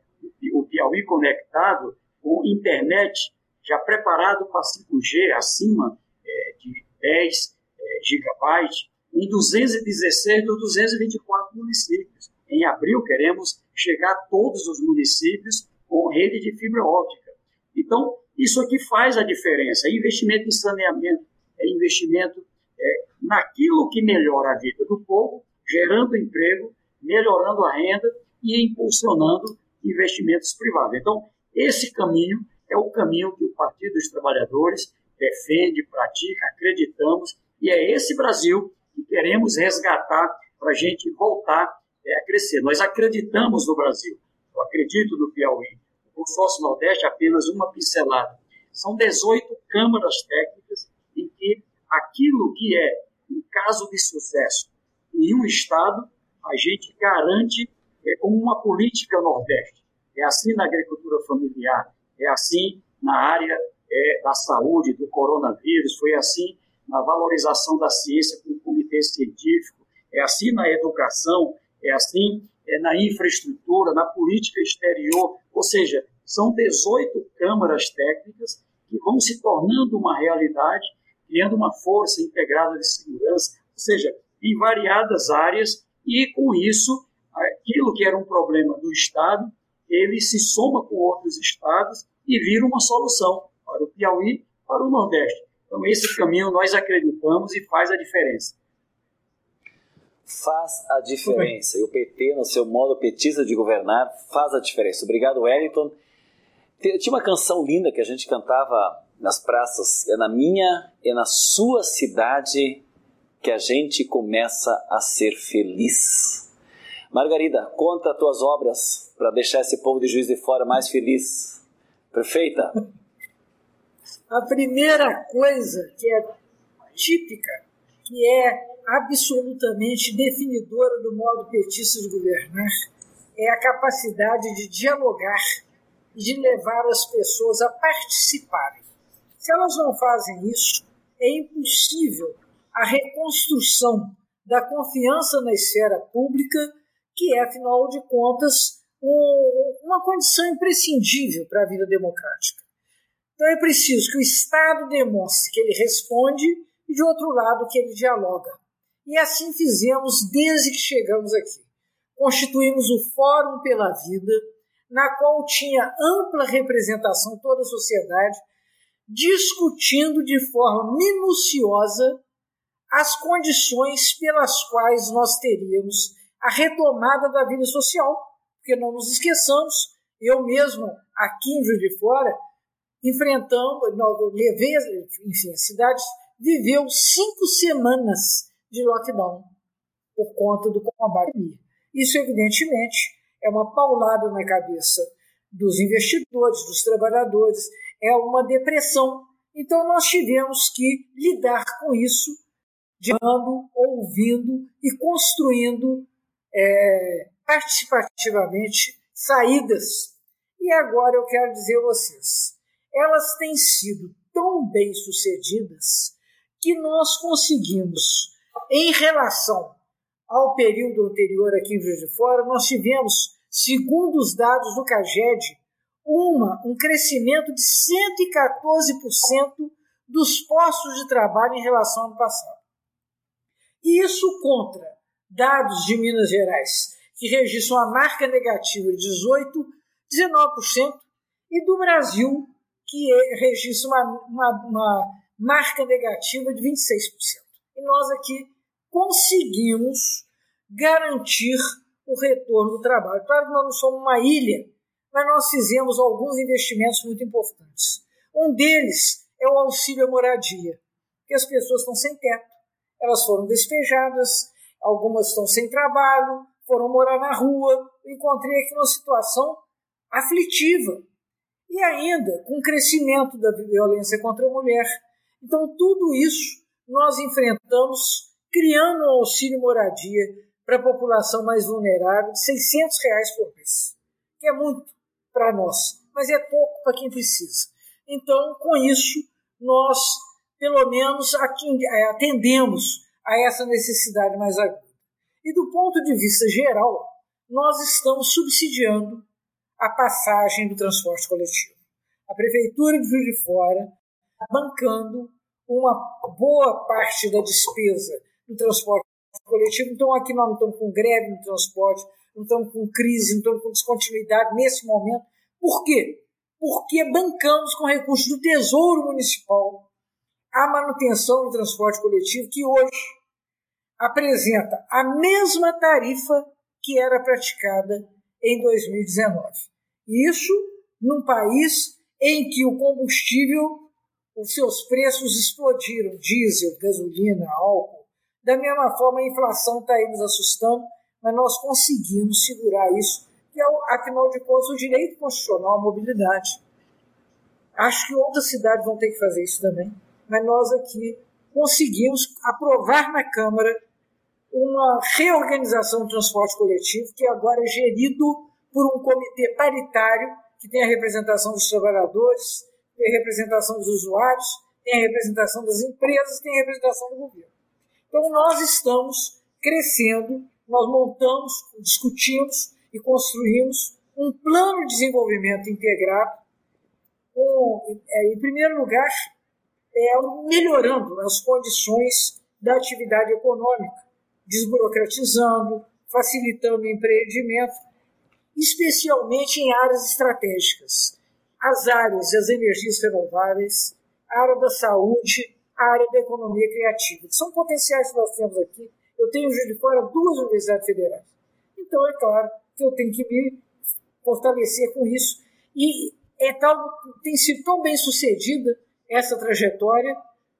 o Piauí conectado com internet já preparado para 5G acima é, de 10 é, gigabytes em 216 dos 224 municípios. Em abril queremos chegar a todos os municípios com rede de fibra óptica. Então, isso aqui faz a diferença. É investimento em saneamento, é investimento é, naquilo que melhora a vida do povo, gerando emprego, melhorando a renda e impulsionando investimentos privados. Então, esse caminho é o caminho que o Partido dos Trabalhadores defende, pratica, acreditamos, e é esse Brasil que queremos resgatar para a gente voltar é, a crescer. Nós acreditamos no Brasil, eu acredito no Piauí. O consórcio Nordeste, apenas uma pincelada. São 18 câmaras técnicas em que aquilo que é um caso de sucesso em um Estado, a gente garante é, como uma política Nordeste. É assim na agricultura familiar, é assim na área é, da saúde, do coronavírus, foi assim na valorização da ciência com o comitê científico, é assim na educação, é assim é, na infraestrutura, na política exterior, ou seja, são 18 câmaras técnicas que vão se tornando uma realidade, criando uma força integrada de segurança, ou seja, em variadas áreas, e com isso, aquilo que era um problema do Estado ele se soma com outros estados e vira uma solução para o Piauí, para o Nordeste. Então, esse caminho nós acreditamos e faz a diferença. Faz a diferença. E o PT, no seu modo petista de governar, faz a diferença. Obrigado, Wellington. Tinha uma canção linda que a gente cantava nas praças. É na minha, é na sua cidade que a gente começa a ser feliz. Margarida, conta as tuas obras para deixar esse povo de Juiz de Fora mais feliz. Perfeita? A primeira coisa que é típica, que é absolutamente definidora do modo petista de governar, é a capacidade de dialogar e de levar as pessoas a participarem. Se elas não fazem isso, é impossível a reconstrução da confiança na esfera pública que é, afinal de contas, um, uma condição imprescindível para a vida democrática. Então é preciso que o Estado demonstre que ele responde e, de outro lado, que ele dialoga. E assim fizemos desde que chegamos aqui. Constituímos o Fórum pela Vida, na qual tinha ampla representação toda a sociedade, discutindo de forma minuciosa as condições pelas quais nós teríamos a retomada da vida social, porque não nos esqueçamos, eu mesmo aqui em Juiz de Fora, enfrentando, levei, enfim, a cidade viveu cinco semanas de lockdown por conta do combate. Isso, evidentemente, é uma paulada na cabeça dos investidores, dos trabalhadores, é uma depressão. Então, nós tivemos que lidar com isso, dialogando, ouvindo e construindo é, participativamente saídas. E agora eu quero dizer a vocês, elas têm sido tão bem sucedidas que nós conseguimos, em relação ao período anterior aqui em Juiz de Fora, nós tivemos, segundo os dados do CAGED, uma, um crescimento de 114% dos postos de trabalho em relação ao ano passado. Isso contra dados de Minas Gerais, que registram uma marca negativa de 18, 19%, e do Brasil, que registra uma, uma, uma marca negativa de 26%. E nós aqui conseguimos garantir o retorno do trabalho. Claro que nós não somos uma ilha, mas nós fizemos alguns investimentos muito importantes. Um deles é o auxílio à moradia, que as pessoas estão sem teto, elas foram despejadas, algumas estão sem trabalho, foram morar na rua. Eu encontrei aqui uma situação aflitiva. E ainda com o crescimento da violência contra a mulher. Então, tudo isso nós enfrentamos criando um auxílio moradia para a população mais vulnerável de 600 reais por mês, que é muito para nós, mas é pouco para quem precisa. Então, com isso, nós, pelo menos, atendemos a essa necessidade mais aguda. E do ponto de vista geral, nós estamos subsidiando a passagem do transporte coletivo. A Prefeitura de Juiz de Fora bancando uma boa parte da despesa do transporte coletivo. Então, aqui nós não estamos com greve no transporte, não estamos com crise, não estamos com descontinuidade nesse momento. Por quê? Porque bancamos com recursos do Tesouro Municipal a manutenção do transporte coletivo, que hoje apresenta a mesma tarifa que era praticada em 2019. Isso num país em que o combustível, os seus preços explodiram, diesel, gasolina, álcool. Da mesma forma, a inflação está aí nos assustando, mas nós conseguimos segurar isso, que é, afinal de contas, o direito constitucional à mobilidade. Acho que outras cidades vão ter que fazer isso também, mas nós aqui conseguimos aprovar na Câmara uma reorganização do transporte coletivo, que agora é gerido por um comitê paritário, que tem a representação dos trabalhadores, tem a representação dos usuários, tem a representação das empresas, tem a representação do governo. Então, nós estamos crescendo, nós montamos, discutimos e construímos um plano de desenvolvimento integrado, com, é, em primeiro lugar, é, melhorando as condições da atividade econômica, desburocratizando, facilitando o empreendimento, especialmente em áreas estratégicas. As áreas das energias renováveis, a área da saúde, a área da economia criativa. São potenciais que nós temos aqui. Eu tenho de fora duas universidades federais. Então, é claro que eu tenho que me fortalecer com isso. E é tal, tem sido tão bem sucedida essa trajetória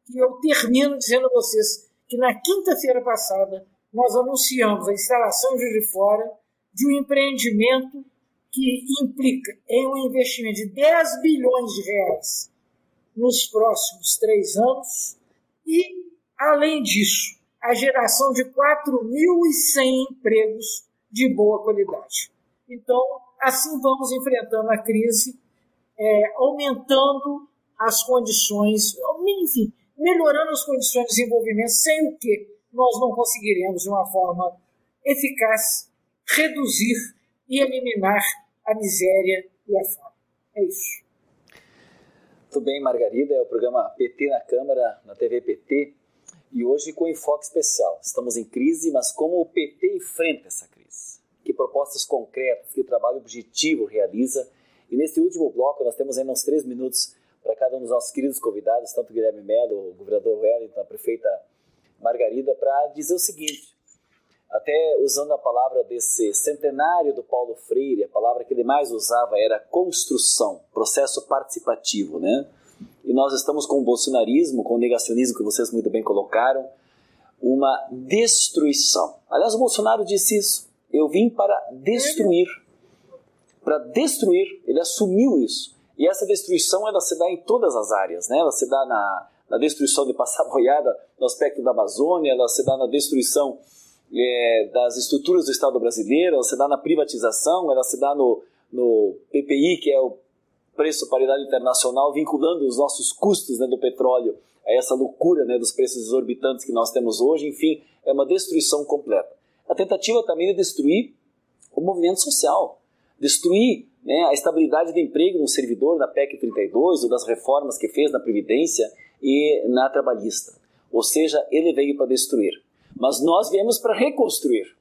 que eu termino dizendo a vocês que na quinta-feira passada nós anunciamos a instalação de Fora de um empreendimento que implica em um investimento de 10 bilhões de reais nos próximos três anos e, além disso, a geração de 4.100 empregos de boa qualidade. Então, assim vamos enfrentando a crise, é, aumentando as condições, enfim, melhorando as condições de desenvolvimento, sem o que nós não conseguiremos, de uma forma eficaz, reduzir e eliminar a miséria e a fome. É isso. Tudo bem, Margarida, é o programa PT na Câmara, na TV PT. E hoje com enfoque especial. Estamos em crise, mas como o PT enfrenta essa crise? Que propostas concretas, que trabalho objetivo realiza? E nesse último bloco nós temos ainda uns três minutos para cada um dos nossos queridos convidados, tanto Guilherme Melo, o governador Wellington, a prefeita Margarida, para dizer o seguinte, até usando a palavra desse centenário do Paulo Freire, a palavra que ele mais usava era construção, processo participativo, né? E nós estamos com o bolsonarismo, com o negacionismo que vocês muito bem colocaram, uma destruição. Aliás, o Bolsonaro disse isso. Eu vim para destruir. Para destruir, ele assumiu isso. E essa destruição ela se dá em todas as áreas, né? Ela se dá na, na destruição de passar boiada no aspecto da Amazônia, ela se dá na destruição é, das estruturas do Estado brasileiro, ela se dá na privatização, ela se dá no, no PPI, que é o preço paridade internacional, vinculando os nossos custos né, do petróleo a essa loucura né, dos preços exorbitantes que nós temos hoje. Enfim, é uma destruição completa. A tentativa também de destruir o movimento social, destruir né, a estabilidade do emprego no servidor na PEC 32 ou das reformas que fez na Previdência e na Trabalhista. Ou seja, ele veio para destruir. Mas nós viemos para reconstruir.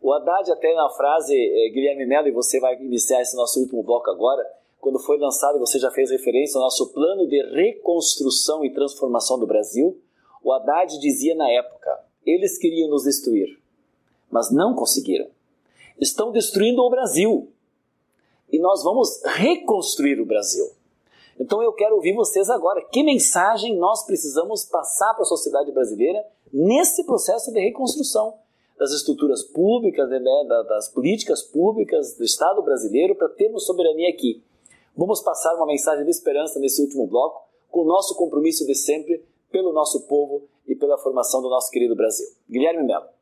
O Haddad, até na frase, eh, Guilherme Mello, e você vai iniciar esse nosso último bloco agora, quando foi lançado, você já fez referência ao nosso plano de reconstrução e transformação do Brasil, o Haddad dizia na época: eles queriam nos destruir, mas não conseguiram. Estão destruindo o Brasil e nós vamos reconstruir o Brasil. Então eu quero ouvir vocês agora. Que mensagem nós precisamos passar para a sociedade brasileira nesse processo de reconstrução das estruturas públicas, né, das políticas públicas do Estado brasileiro para termos soberania aqui. Vamos passar uma mensagem de esperança nesse último bloco, com o nosso compromisso de sempre pelo nosso povo e pela formação do nosso querido Brasil. Guilherme Mello.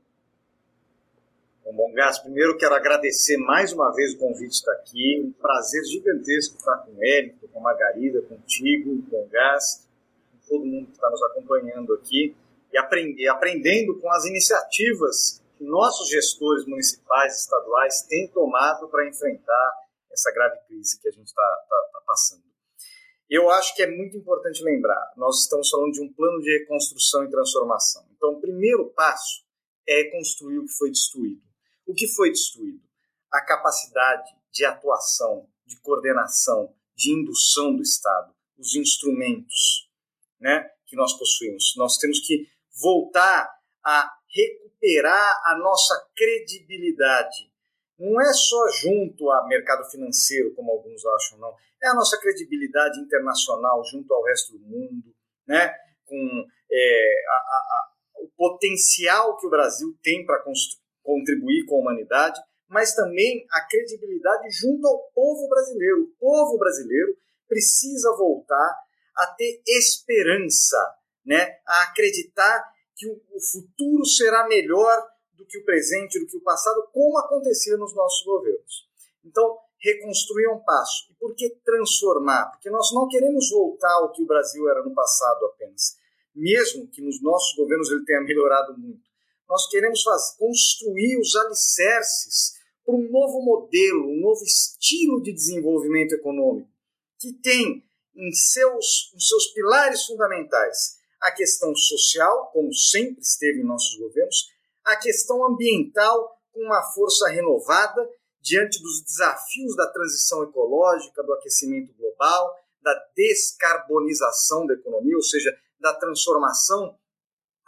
Bom, Gás, primeiro quero agradecer mais uma vez o convite de estar aqui. Um prazer gigantesco estar com o Hélio, com a Margarida, contigo, com o Gás, com todo mundo que está nos acompanhando aqui e aprender, aprendendo com as iniciativas que nossos gestores municipais estaduais têm tomado para enfrentar essa grave crise que a gente está tá, tá passando. Eu acho que é muito importante lembrar, nós estamos falando de um plano de reconstrução e transformação. Então, o primeiro passo é construir o que foi destruído. O que foi destruído? A capacidade de atuação, de coordenação, de indução do Estado, os instrumentos né, que nós possuímos. Nós temos que voltar a recuperar a nossa credibilidade. Não é só junto ao mercado financeiro, como alguns acham, não. É a nossa credibilidade internacional junto ao resto do mundo, né? com é, a, a, o potencial que o Brasil tem para contribuir com a humanidade, mas também a credibilidade junto ao povo brasileiro. O povo brasileiro precisa voltar a ter esperança, né? a acreditar que o futuro será melhor do que o presente, do que o passado, como acontecia nos nossos governos. Então, reconstruir é um passo. E por que transformar? Porque nós não queremos voltar ao que o Brasil era no passado apenas. Mesmo que nos nossos governos ele tenha melhorado muito. Nós queremos fazer, construir os alicerces para um novo modelo, um novo estilo de desenvolvimento econômico, que tem em seus, em seus pilares fundamentais a questão social, como sempre esteve em nossos governos, a questão ambiental, com uma força renovada diante dos desafios da transição ecológica, do aquecimento global, da descarbonização da economia, ou seja, da transformação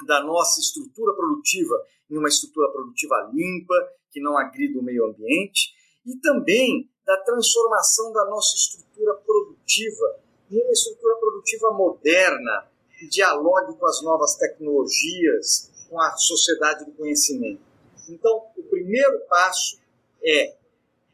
da nossa estrutura produtiva em uma estrutura produtiva limpa, que não agrida o meio ambiente, e também da transformação da nossa estrutura produtiva em uma estrutura produtiva moderna, que dialogue com as novas tecnologias, com a sociedade do conhecimento. Então, o primeiro passo é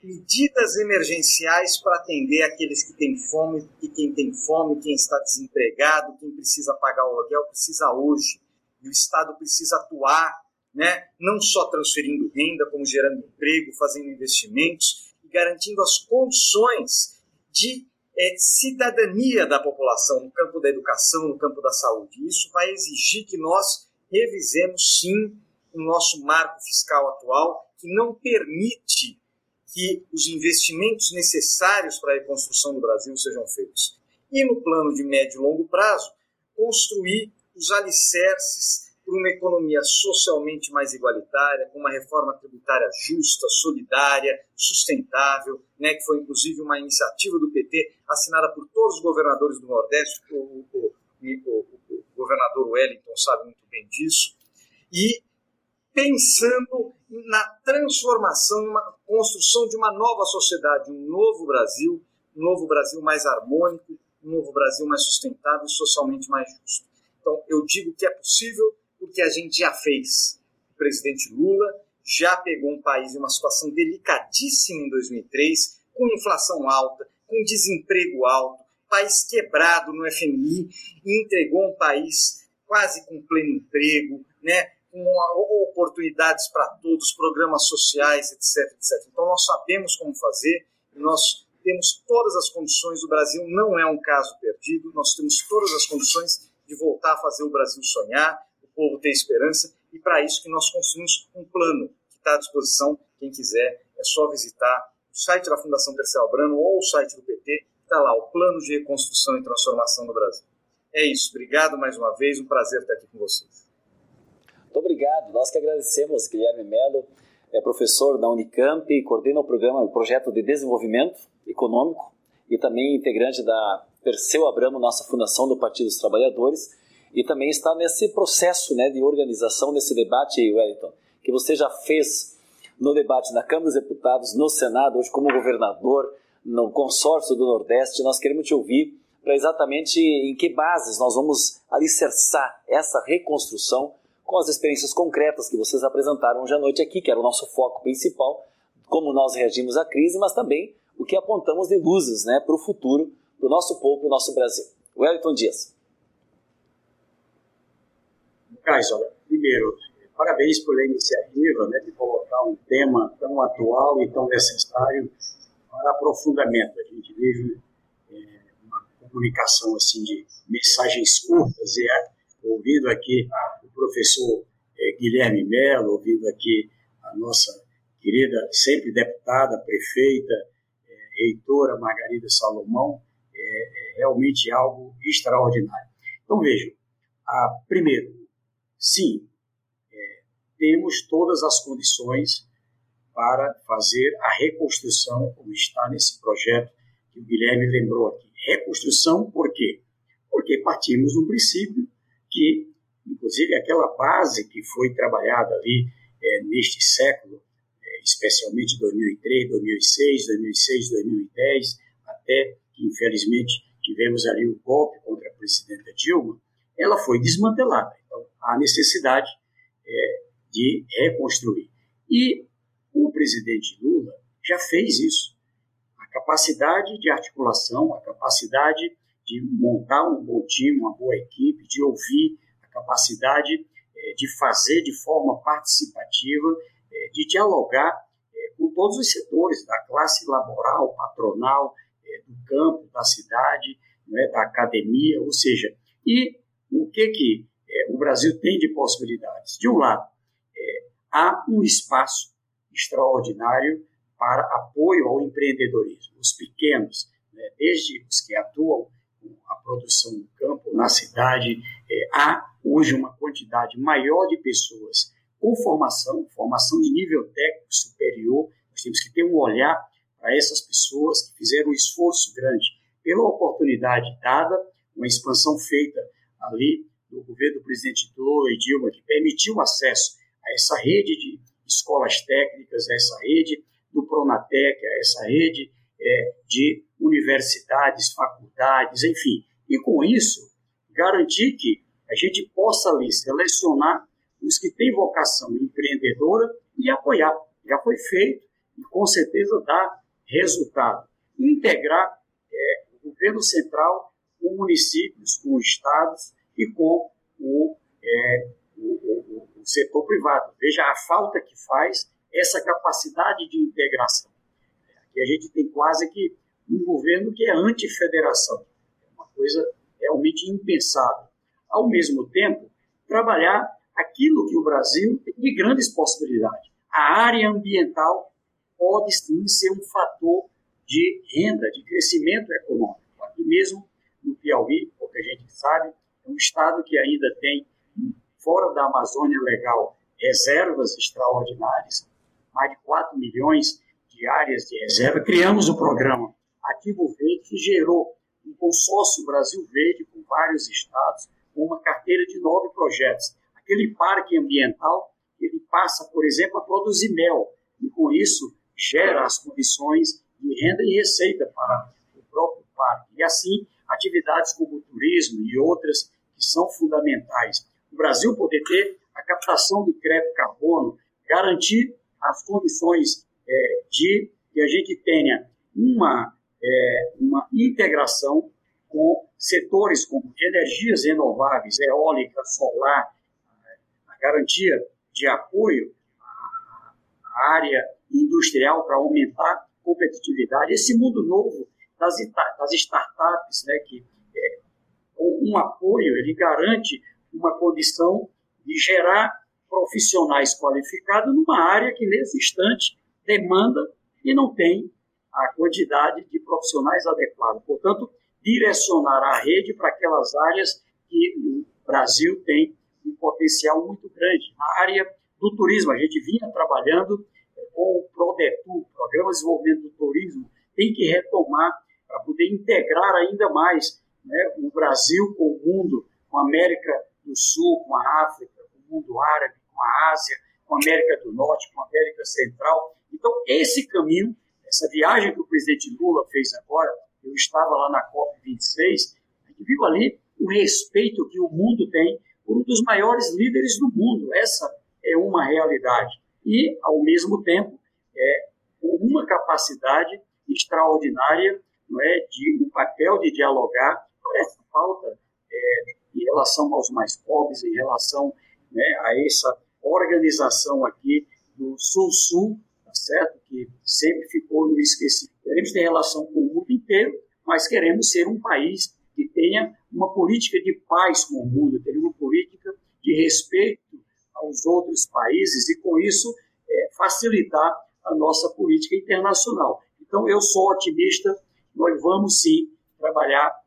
medidas emergenciais para atender aqueles que têm fome, e quem tem fome, quem está desempregado, quem precisa pagar o aluguel, precisa hoje. E o Estado precisa atuar, né? não só transferindo renda, como gerando emprego, fazendo investimentos e garantindo as condições de é, cidadania da população no campo da educação, no campo da saúde. Isso vai exigir que nós revisemos, sim, o nosso marco fiscal atual, que não permite que os investimentos necessários para a reconstrução do Brasil sejam feitos. E no plano de médio e longo prazo, construir os alicerces para uma economia socialmente mais igualitária, com uma reforma tributária justa, solidária, sustentável, né, que foi inclusive uma iniciativa do PT assinada por todos os governadores do Nordeste, o, o, o, o governador Wellington sabe muito bem disso, e pensando na transformação, na construção de uma nova sociedade, um novo Brasil, um novo Brasil mais harmônico, um novo Brasil mais sustentável e socialmente mais justo. Então, eu digo que é possível porque a gente já fez. O presidente Lula já pegou um país em uma situação delicadíssima em 2003, com inflação alta, com desemprego alto, país quebrado no FMI, e entregou um país quase com pleno emprego, né, com oportunidades para todos, programas sociais, etc, etc. Então nós sabemos como fazer, nós temos todas as condições, o Brasil não é um caso perdido, nós temos todas as condições de voltar a fazer o Brasil sonhar, o povo ter esperança, e para isso que nós construímos um plano que está à disposição, quem quiser, é só visitar o site da Fundação Terceiro Albrano ou o site do PT, está lá, o Plano de Reconstrução e Transformação do Brasil. É isso, obrigado mais uma vez, um prazer estar aqui com vocês. Muito obrigado, nós que agradecemos, Guilherme Melo, é professor da Unicamp e coordena o programa, o projeto de desenvolvimento econômico e também integrante da Perseu Abramo, nossa fundação do Partido dos Trabalhadores, e também está nesse processo né, de organização desse debate, Wellington, que você já fez no debate na Câmara dos Deputados, no Senado, hoje como governador, no consórcio do Nordeste. Nós queremos te ouvir para exatamente em que bases nós vamos alicerçar essa reconstrução com as experiências concretas que vocês apresentaram hoje à noite aqui, que era o nosso foco principal, como nós reagimos à crise, mas também o que apontamos de luzes né, para o futuro, para o nosso povo, para o nosso Brasil. Wellington Dias. Cais, olha, primeiro, parabéns pela iniciativa né, de colocar um tema tão atual e tão necessário para aprofundamento. A gente vive é, uma comunicação assim de mensagens curtas e é, ouvindo aqui professor é, Guilherme Melo, ouvindo aqui a nossa querida, sempre deputada, prefeita, é, reitora Margarida Salomão, é, é realmente algo extraordinário. Então, vejam, a, primeiro, sim, é, temos todas as condições para fazer a reconstrução, como está nesse projeto que o Guilherme lembrou aqui. Reconstrução por quê? Porque partimos do princípio que Inclusive, aquela base que foi trabalhada ali é, neste século, é, especialmente 2003, 2006, 2006, 2010, até infelizmente, tivemos ali o golpe contra a presidenta Dilma, ela foi desmantelada. Então, há necessidade é, de reconstruir. E o presidente Lula já fez isso. A capacidade de articulação, a capacidade de montar um bom time, uma boa equipe, de ouvir capacidade é, de fazer de forma participativa, é, de dialogar é, com todos os setores, da classe laboral, patronal, campo, da cidade, é, da academia, ou seja, e o que, que o Brasil tem de possibilidades? De um lado, há um espaço extraordinário para apoio ao empreendedorismo. Os pequenos, né, desde os que atuam com a produção no campo, na cidade, há hoje uma quantidade maior de pessoas com formação, formação de nível técnico superior. Nós temos que ter um olhar para essas pessoas que fizeram um esforço grande pela oportunidade dada, uma expansão feita ali do governo do presidente Lula e Dilma, que permitiu acesso a essa rede de escolas técnicas, a essa rede do Pronatec, a essa rede é, de universidades, faculdades, enfim. E com isso, garantir que a gente possa ali selecionar os que têm vocação empreendedora e apoiar. Já foi feito e com certeza dá resultado. Integrar é, o governo central com municípios, com estados e com o, é, o, o, o setor privado. Veja a falta que faz essa capacidade de integração. Aqui a gente tem quase que um governo que é anti-federação. É uma coisa realmente impensável ao mesmo tempo, trabalhar aquilo que o Brasil tem de grandes possibilidades. A área ambiental pode sim ser um fator de renda, de crescimento econômico. Aqui mesmo no Piauí, porque a gente sabe, é um estado que ainda tem, fora da Amazônia Legal, reservas extraordinárias, mais de 4 milhões de áreas de reserva. Criamos o programa Ativo Verde, que gerou um consórcio Brasil Verde com vários estados, com uma carteira de nove projetos. Aquele parque ambiental, ele passa, por exemplo, a produzir mel, e com isso gera as condições de renda e receita para o próprio parque. E assim, atividades como o turismo e outras que são fundamentais. O Brasil poder ter a captação de crédito carbono, garantir as condições é, de que a gente tenha uma, é, uma integração com setores como energias renováveis, eólica, solar, a garantia de apoio à área industrial para aumentar a competitividade. Esse mundo novo das, das startups, né, que é, um apoio, ele garante uma condição de gerar profissionais qualificados numa área que, nesse instante, demanda e não tem a quantidade de profissionais adequada. Portanto, direcionar a rede para aquelas áreas que o Brasil tem um potencial muito grande. Na área do turismo, a gente vinha trabalhando com o PRODETU, Programa de Desenvolvimento do Turismo, tem que retomar para poder integrar ainda mais né, o Brasil com o mundo, com a América do Sul, com a África, com o mundo árabe, com a Ásia, com a América do Norte, com a América Central. Então, esse caminho, essa viagem que o presidente Lula fez agora, eu estava lá na COP26, a gente viu ali o respeito que o mundo tem por um dos maiores líderes do mundo. Essa é uma realidade. E, ao mesmo tempo, é uma capacidade extraordinária não é, de um papel de dialogar por essa falta é, em relação aos mais pobres, em relação né, a essa organização aqui do Sul-Sul, tá certo? que sempre ficou no esquecimento. Queremos ter relação com o mundo inteiro, mas queremos ser um país que tenha uma política de paz com o mundo, ter uma política de respeito aos outros países e, com isso, é, facilitar a nossa política internacional. Então, eu sou otimista, nós vamos sim trabalhar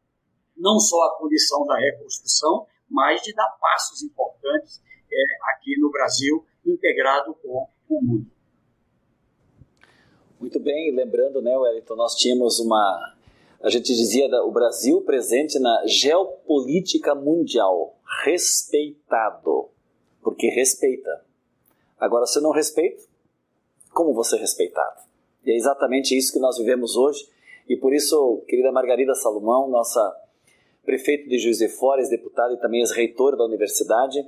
não só a condição da reconstrução, mas de dar passos importantes é, aqui no Brasil, integrado com o mundo. Muito bem, lembrando, né, Wellington, nós tínhamos uma. A gente dizia o Brasil presente na geopolítica mundial, respeitado, porque respeita. Agora, se não respeita, como você é respeitado? E é exatamente isso que nós vivemos hoje, e por isso, querida Margarida Salomão, nossa prefeito de Juiz de Fora, ex-deputada e também ex-reitora da universidade,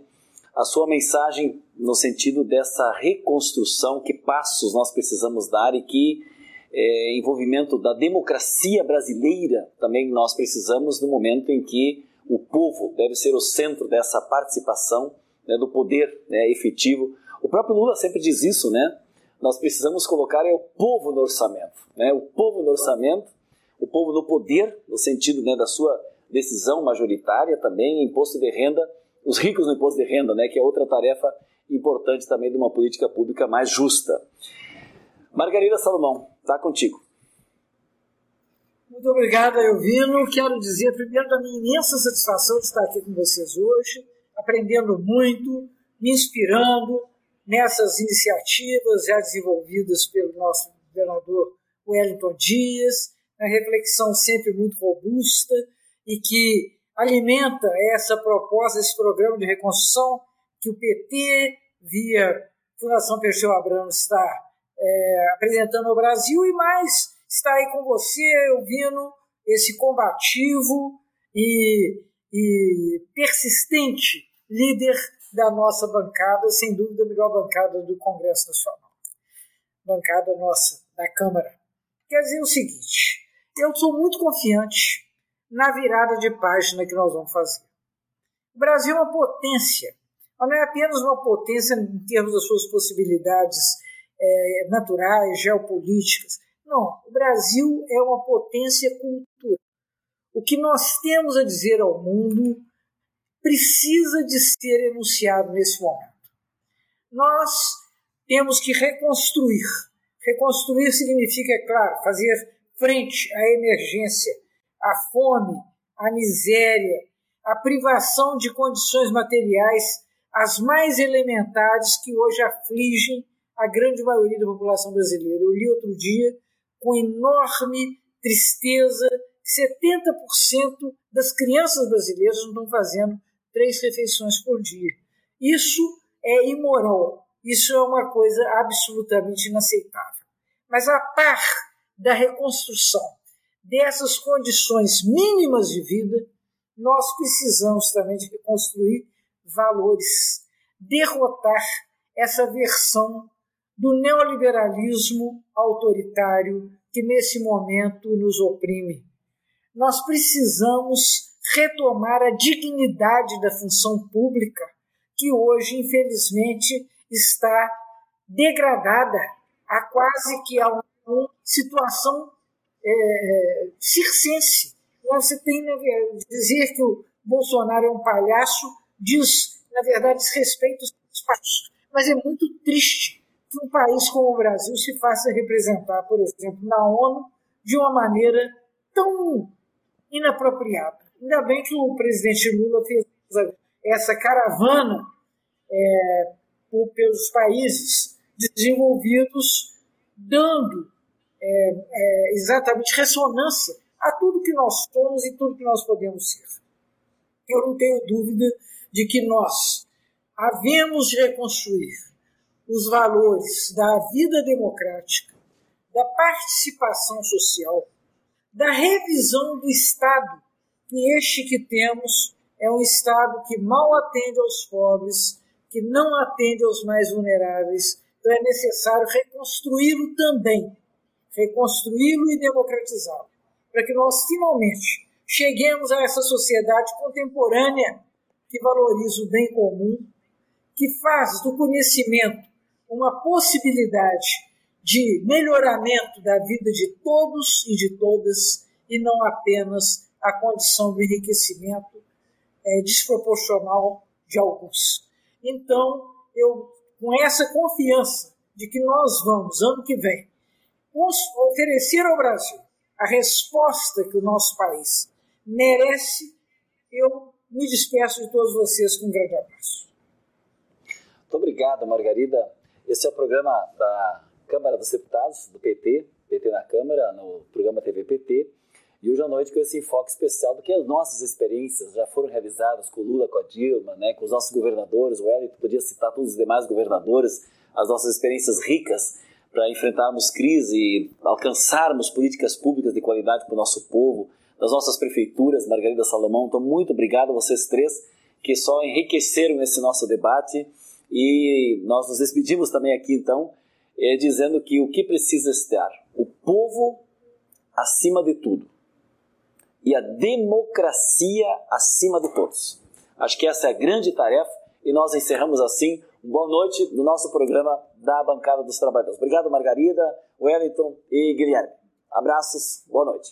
a sua mensagem no sentido dessa reconstrução, que passos nós precisamos dar e que é, envolvimento da democracia brasileira também nós precisamos no momento em que o povo deve ser o centro dessa participação né, do poder né, efetivo. O próprio Lula sempre diz isso, né? Nós precisamos colocar é o povo no orçamento, né? O povo no orçamento, o povo no poder, no sentido né, da sua decisão majoritária também, imposto de renda, os ricos no imposto de renda, né, que é outra tarefa importante também de uma política pública mais justa. Margarida Salomão, está contigo. Muito obrigado, Elvino. Quero dizer primeiro da minha imensa satisfação de estar aqui com vocês hoje, aprendendo muito, me inspirando nessas iniciativas já desenvolvidas pelo nosso governador Wellington Dias, uma reflexão sempre muito robusta e que alimenta essa proposta, esse programa de reconstrução que o PT, via Fundação Perseu Abramo, está é, apresentando ao Brasil e mais está aí com você, ouvindo esse combativo e, e persistente líder da nossa bancada, sem dúvida a melhor bancada do Congresso Nacional. Bancada nossa, da Câmara. Quer dizer o seguinte, eu sou muito confiante na virada de página que nós vamos fazer. O Brasil é uma potência, mas não é apenas uma potência em termos das suas possibilidades é, naturais, geopolíticas. Não, o Brasil é uma potência cultural. O que nós temos a dizer ao mundo precisa de ser enunciado nesse momento. Nós temos que reconstruir. Reconstruir significa, é claro, fazer frente à emergência, à fome, à miséria, a privação de condições materiais as mais elementares que hoje afligem a grande maioria da população brasileira. Eu li outro dia, com enorme tristeza, 70% das crianças brasileiras não estão fazendo três refeições por dia. Isso é imoral, isso é uma coisa absolutamente inaceitável. Mas a par da reconstrução dessas condições mínimas de vida, nós precisamos também de reconstruir valores, derrotar essa versão do neoliberalismo autoritário que nesse momento nos oprime. Nós precisamos retomar a dignidade da função pública, que hoje, infelizmente, está degradada a quase que a uma situação é, circense. Você tem né, dizer que o Bolsonaro é um palhaço, diz, na verdade, desrespeito os passos. Mas é muito triste que um país como o Brasil se faça representar, por exemplo, na ONU de uma maneira tão inapropriada. Ainda bem que o presidente Lula fez essa caravana é, por, pelos países desenvolvidos, dando é, é, exatamente ressonância a tudo que nós somos e tudo que nós podemos ser. Eu não tenho dúvida de que nós havemos de reconstruir os valores da vida democrática, da participação social, da revisão do Estado, que este que temos é um Estado que mal atende aos pobres, que não atende aos mais vulneráveis. Então é necessário reconstruí-lo também, reconstruí-lo e democratizá-lo, para que nós finalmente cheguemos a essa sociedade contemporânea que valoriza o bem comum, que faz do conhecimento uma possibilidade de melhoramento da vida de todos e de todas, e não apenas a condição do enriquecimento é, desproporcional de alguns. Então, eu, com essa confiança de que nós vamos, ano que vem, oferecer ao Brasil a resposta que o nosso país merece, eu me despeço de todos vocês com um grande abraço. Muito obrigado, Margarida. Esse é o programa da Câmara dos Deputados, do PT, PT na Câmara, no programa TV PT. E hoje à noite com esse enfoque especial do que as nossas experiências já foram realizadas com Lula, com a Dilma, né, com os nossos governadores, o Wellington podia citar todos os demais governadores, as nossas experiências ricas para enfrentarmos crise e alcançarmos políticas públicas de qualidade para o nosso povo, das nossas prefeituras, Margarida Salomão. Então, muito obrigado a vocês três que só enriqueceram esse nosso debate. E nós nos despedimos também aqui, então, é, dizendo que o que precisa estar? O povo acima de tudo e a democracia acima de todos. Acho que essa é a grande tarefa e nós encerramos assim. Boa noite no nosso programa da Bancada dos Trabalhadores. Obrigado, Margarida, Wellington e Guilherme. Abraços, boa noite.